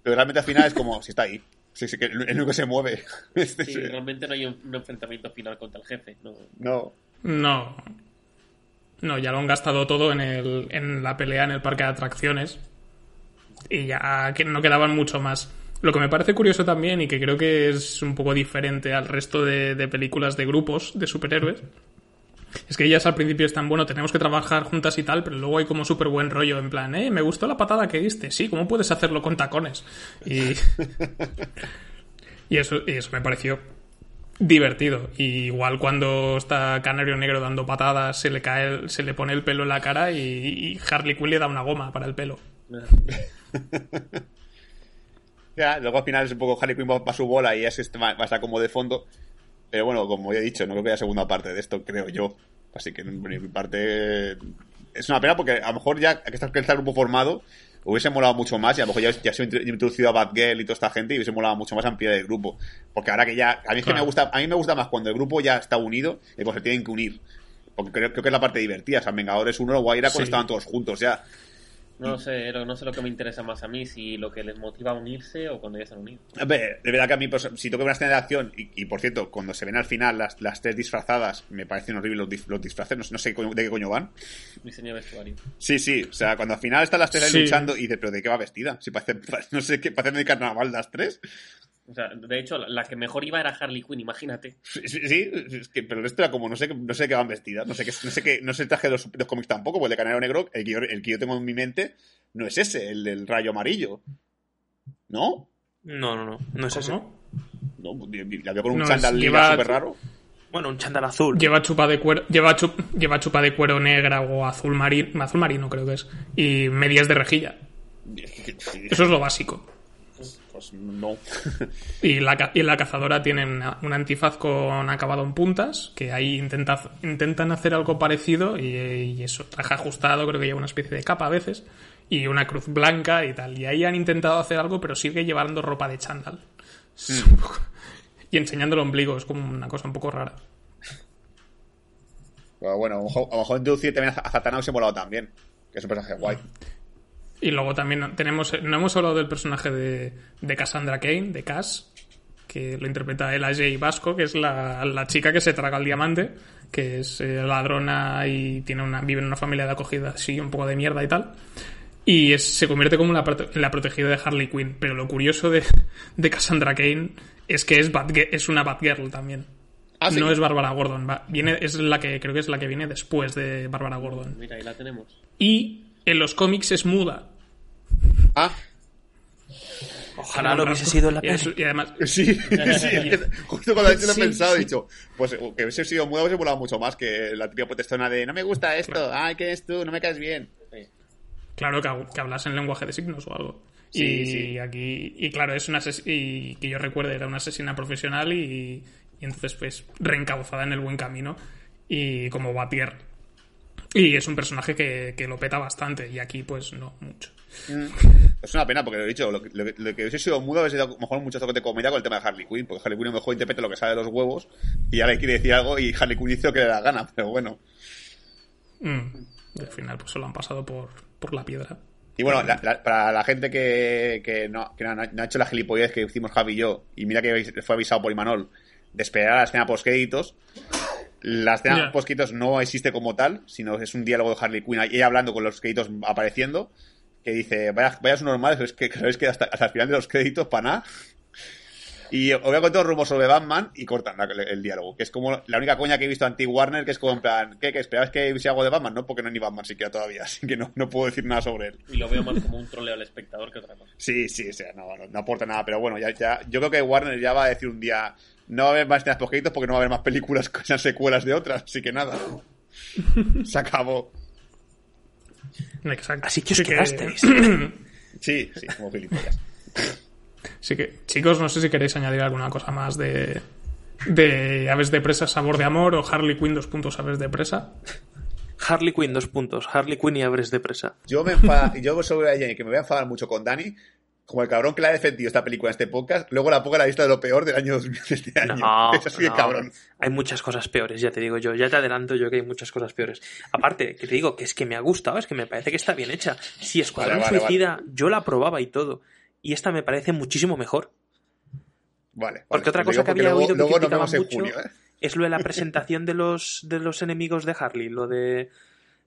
pero realmente al final es como, si está ahí. Sí, sí, que el único que se mueve. [laughs] Este, Sí, sí. realmente no hay un, un enfrentamiento final contra el jefe. No. No. No. No, ya lo han gastado todo en, el, en la pelea en el parque de atracciones. Y ya que no quedaban mucho más. Lo que me parece curioso también y que creo que es un poco diferente al resto de, de películas de grupos de superhéroes es que ellas al principio están, bueno, tenemos que trabajar juntas y tal, pero luego hay como súper buen rollo en plan, eh, me gustó la patada que diste, sí, ¿cómo puedes hacerlo con tacones? Y, [laughs] y, eso, y eso me pareció divertido. Y igual cuando está Canario Negro dando patadas, se le cae, el- se le pone el pelo en la cara y, y Harley Quinn le da una goma para el pelo. [laughs] Ya, luego al final es un poco Harley Quinn va, su bola y es este va va a estar como de fondo. Pero bueno, como ya he dicho, no creo que haya segunda parte de esto, creo yo. Así que por mi parte es una pena porque a lo mejor ya que está, el grupo formado hubiese molado mucho más y a lo mejor ya, ya se intro- introducido a Batgirl y toda esta gente y hubiese molado mucho más ampliar el grupo. Porque ahora que ya, a mí es que Claro. me gusta, a mí me gusta más cuando el grupo ya está unido y cuando se tienen que unir. Porque creo, creo que es la parte divertida. O sea, en Vengadores 1 lo guay era cuando Sí. estaban todos juntos ya. No sé, lo- no sé lo que me interesa más a mí, si lo que les motiva a unirse o cuando ya están unidos. Hombre, de verdad que a mí, pues, si toca una escena de acción, y, y, por cierto, cuando se ven al final las, las tres disfrazadas, me parecen horribles los, dis- los disfraces, no, sé- no sé coño- de qué coño van. Diseño de vestuario. Sí, sí, o sea, cuando al final están las tres ahí Sí. luchando y dices, pero ¿de qué va vestida? Si parece, [laughs] no sé qué, parecen de carnaval las tres. O sea, de hecho, la, la que mejor iba era Harley Quinn, imagínate. Sí, sí, sí, es que, pero el resto era como, no sé, qué- no sé qué van vestidas, no sé qué, no sé qué, no sé el traje de los, de los cómics tampoco, porque el de Canario Negro, el que, yo, el que yo tengo en mi mente, no es ese, el del rayo amarillo. ¿No? No, no, no. No es ese. No, la veo con un No, chándal lila súper raro. Bueno, un chándal azul. Lleva chupa de cuero, lleva, chup- lleva chupa de cuero negra o azul marino, azul marino creo que es, y medias de rejilla. Eso es lo básico. Pues no. Y la, y la cazadora tiene una- un antifaz con acabado en puntas, que ahí intenta, intentan hacer algo parecido, y, y eso, traje ajustado, creo que lleva una especie de capa a veces, y una cruz blanca y tal. Y ahí han intentado hacer algo, pero sigue llevando ropa de chándal. Un poco- Y enseñando el ombligo, es como una cosa un poco rara. Pero bueno, a lo mejor, introducir también a Zatanna hubiese molado también. Que es un personaje guay. Y luego también tenemos, no hemos hablado del personaje de, de Cassandra Kane, de Cass, que lo interpreta Ella J. Vasco, que es la, la chica que se traga el diamante, que es eh, ladrona y tiene una, vive en una familia de acogida así, un poco de mierda y tal. Y es- se convierte como la, la protegida de Harley Quinn. Pero lo curioso de, de Cassandra Kane es que es, Batge- es una Batgirl también. Ah, sí. No es Bárbara Gordon. va- Viene, es la que creo que es la que viene después de Bárbara Gordon. Mira, ahí la tenemos. Y en los cómics es muda. Ah, Ojalá lo hubiese sido en la peli. y además, [laughs] sí, sí. [laughs] [laughs] justo cuando lo he Sí, pensado, he dicho, pues eh, que hubiese sido muda hubiese molado mucho más que la típica protestona de no me gusta esto, ay, ¿qué es tú? No me caes bien. Sí. claro que, que hablas en lenguaje de signos o algo. Sí, y sí. aquí, y claro, es una y que yo recuerde era una asesina profesional y, y entonces pues reencauzada en el buen camino. y como Batier. Y es un personaje que, que lo peta bastante, y aquí pues no mucho. Mm. Es una pena porque lo he dicho, lo, que- lo lo que hubiese sido mudo hubiese sido mejor mucho toque de comedia con el tema de Harley Quinn, porque Harley Quinn a lo mejor interpreta lo que sale de los huevos y ahora quiere decir algo y Harley Quinn lo que le da gana, pero bueno. Mm. Y al final pues se lo han pasado por, por la piedra. Y bueno, la- la- para la gente que, que, no, que no, ha- no ha hecho la gilipollez que hicimos Javi y yo, y mira que fue avisado por Imanol, de esperar a la escena post-créditos, la escena Ya. post-créditos no existe como tal, sino es un diálogo de Harley Quinn, ella hablando con los créditos apareciendo, que dice, vaya, vaya su normal, es que sabéis que hasta, hasta el final de los créditos, para nada. Y os voy a contar un rumor sobre Batman y cortan la- el, el diálogo, que es como la única coña que he visto anti-Warner, que es como en plan, ¿qué? ¿Que esperabas que hubiese algo de Batman? No, porque no hay ni Batman siquiera todavía, [laughs] así que no, no puedo decir nada sobre él. Y lo veo más como un troleo al espectador que otra cosa. Sí, sí, o sea, no, no, no aporta nada, pero bueno, ya, ya, yo creo que Warner ya va a decir un día, no va a haber más escenas post porque no va a haber más películas con esas secuelas de otras, así que nada. [laughs] Se acabó. Exacto. Así que os quedasteis. [coughs] Sí, sí, como gilipollas. Así que, chicos, no sé si queréis añadir alguna cosa más de, de Aves de Presa, Sabor de Amor o Harley Quinn, dos puntos Aves de Presa. Harley Quinn, dos puntos. Harley Quinn y Abres de presa. Yo me enfada, yo sobre Jenny, que me voy a enfadar mucho con Dani, como el cabrón que le ha defendido esta película en este podcast, luego la pongo en la lista de lo peor del año 2000 de este año. No, [laughs] es así de no. cabrón. Hay muchas cosas peores, ya te digo yo. Ya te adelanto yo que hay muchas cosas peores. Aparte, que te digo que es que me ha gustado, es que me parece que está bien hecha. Si Escuadrón Vale, vale, Suicida, yo la probaba y todo. Y esta me parece muchísimo mejor. Vale. Porque otra cosa que había luego, oído que luego nos en mucho junio, ¿eh? es lo de la presentación de los, de los enemigos de Harley, lo de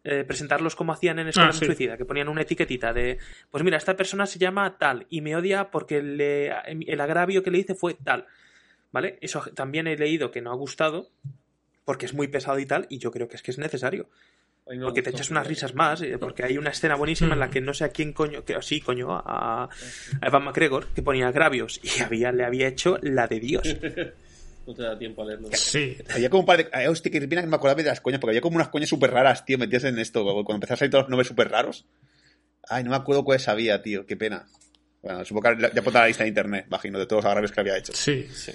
eh, presentarlos como hacían en Escuadrón Ah, sí. Suicida, que ponían una etiquetita de, pues mira, esta persona se llama tal y me odia porque le- el agravio que le hice fue tal. ¿Vale? Eso también he leído que no ha gustado porque es muy pesado y tal, y yo creo que es que es necesario. Porque te echas unas risas más, eh, porque hay una escena buenísima en la que no sé a quién coño, que sí, coño, a, a Evan McGregor, que ponía agravios, y había, le había hecho la de Dios. [laughs] No te da tiempo a leerlo. Sí. Había como un par de. ay, Hostia, que pena que me acordaba de las coñas, porque había como unas coñas súper raras, tío, metidas en esto. Cuando empezaste a salir todos los nombres súper raros. Ay, no me acuerdo cuáles había, tío, qué pena. Bueno, supongo que ya pondrá la lista de internet, imagino, de todos los agravios que había hecho. Sí, sí.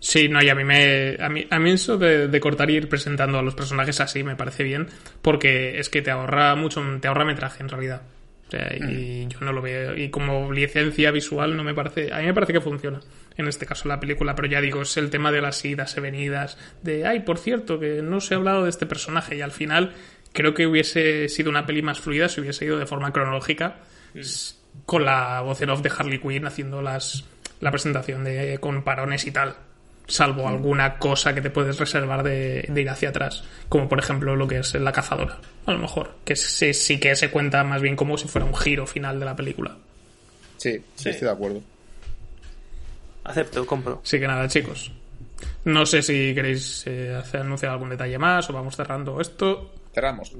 Sí, no, y a mí me. A mí, a mí eso de, de cortar y ir presentando a los personajes así me parece bien. Porque es que te ahorra mucho, te ahorra metraje en realidad. O sea, y yo no lo veo. Y como licencia visual no me parece. A mí me parece que funciona. En este caso la película, pero ya digo, es el tema de las idas y venidas. De, ay, por cierto, que no se ha hablado de este personaje. Y al final creo que hubiese sido una peli más fluida si hubiese ido de forma cronológica. s- Con la voz en off de Harley Quinn haciendo las, la presentación de, con parones y tal salvo alguna cosa que te puedes reservar de, de ir hacia atrás, como por ejemplo lo que es la cazadora, a lo mejor, que sí, sí que se cuenta más bien como si fuera un giro final de la película. Sí, sí, estoy de acuerdo. Acepto, compro. Así que nada, chicos. No sé si queréis eh, hacer, anunciar algún detalle más o vamos cerrando esto. Cerramos.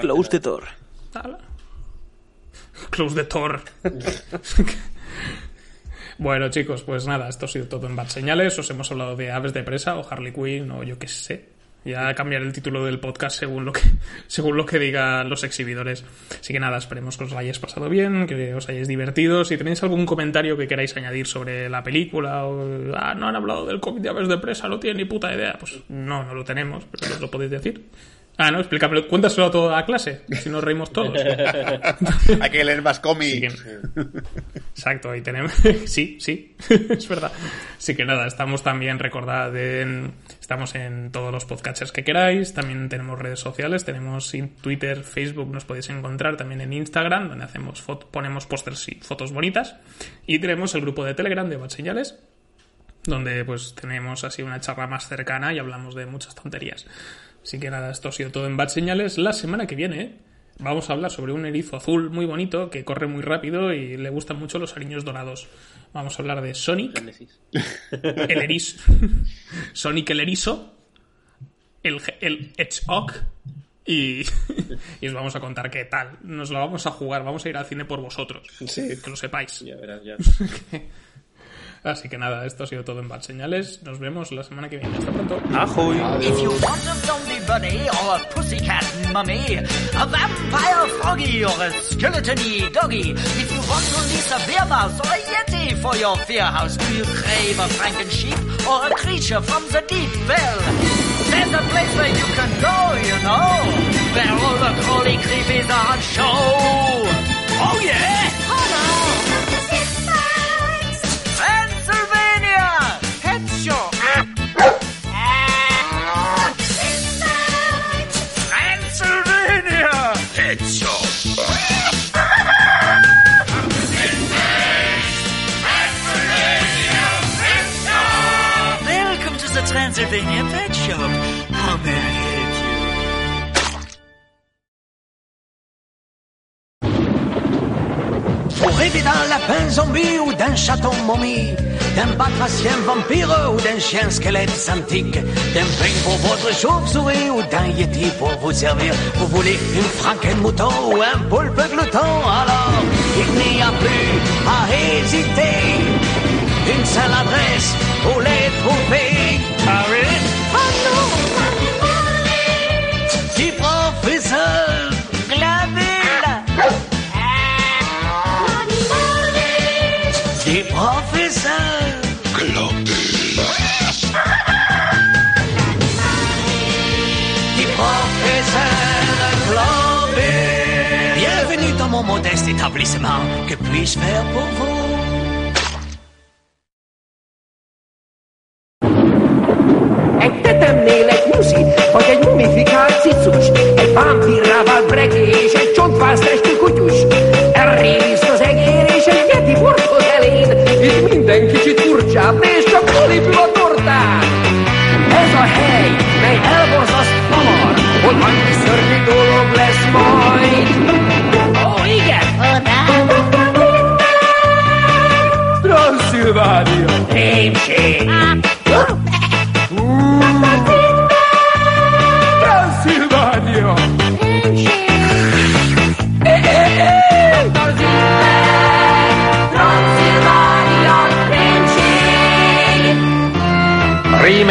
Close the door. Close the Thor. [laughs] [laughs] bueno, chicos, pues nada, esto ha sido todo en Bad Señales. Os hemos hablado de Aves de Presa o Harley Quinn o yo qué sé. Ya cambiaré el título del podcast según lo que [laughs] según lo que digan los exhibidores. Así que nada, esperemos que os lo hayáis pasado bien, que os hayáis divertido. Si tenéis algún comentario que queráis añadir sobre la película o ah, no han hablado del cómic de Aves de Presa, no tienen ni puta idea, pues no, no lo tenemos, pero os lo podéis decir. Ah, no, explícamelo, cuéntaselo a toda la clase, si nos reímos todos. [laughs] Hay que leer más cómics. Exacto, ahí tenemos. [laughs] sí, sí, [laughs] es verdad. Así que nada, estamos también, recordad, en- estamos en todos los podcatchers que queráis. También tenemos redes sociales, tenemos en Twitter, Facebook, nos podéis encontrar también en Instagram, donde hacemos ponemos pósters y fotos bonitas. Y tenemos el grupo de Telegram de Bad Señales, donde pues tenemos así una charla más cercana y hablamos de muchas tonterías. Así que nada, esto ha sido todo en Bad Señales. La semana que viene vamos a hablar sobre un erizo azul muy bonito que corre muy rápido y le gustan mucho los ariños dorados. Vamos a hablar de Sonic, el [laughs] erizo, [laughs] Sonic el erizo, el, el Hedgehog y, [laughs] y os vamos a contar qué tal. Nos lo vamos a jugar, vamos a ir al cine por vosotros. Sí. Que lo sepáis. Ya verás, ya. Así que nada, esto ha sido todo en Bad Señales. Nos vemos la semana que viene. Hasta pronto. Ahoy. If you want a zombie bunny or a pussycat mummy, a vampire froggy or a skeletony doggy, if you want to lease a beer mouse or a yeti for your fear house, do you crave a franken sheep or a creature from the deep? Well, there's a place where you can go, you know, where all the crawly creepies are on show. Oh yeah! Vous rêvez d'un lapin zombie ou d'un chaton momie, d'un batracien vampire ou d'un chien squelette antique, d'un peigne pour votre chauve-souris ou d'un yeti pour vous servir. Vous voulez une franken-mouton ou un poulpe glouton, alors il n'y a plus à hésiter. Une seule adresse pour les trouver. Non! Du professeur Glaville. Professeur professeur. Bienvenue dans mon modeste établissement. Que puis-je faire pour vous?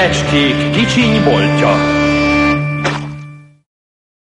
Rémecskék kicsiny boltja.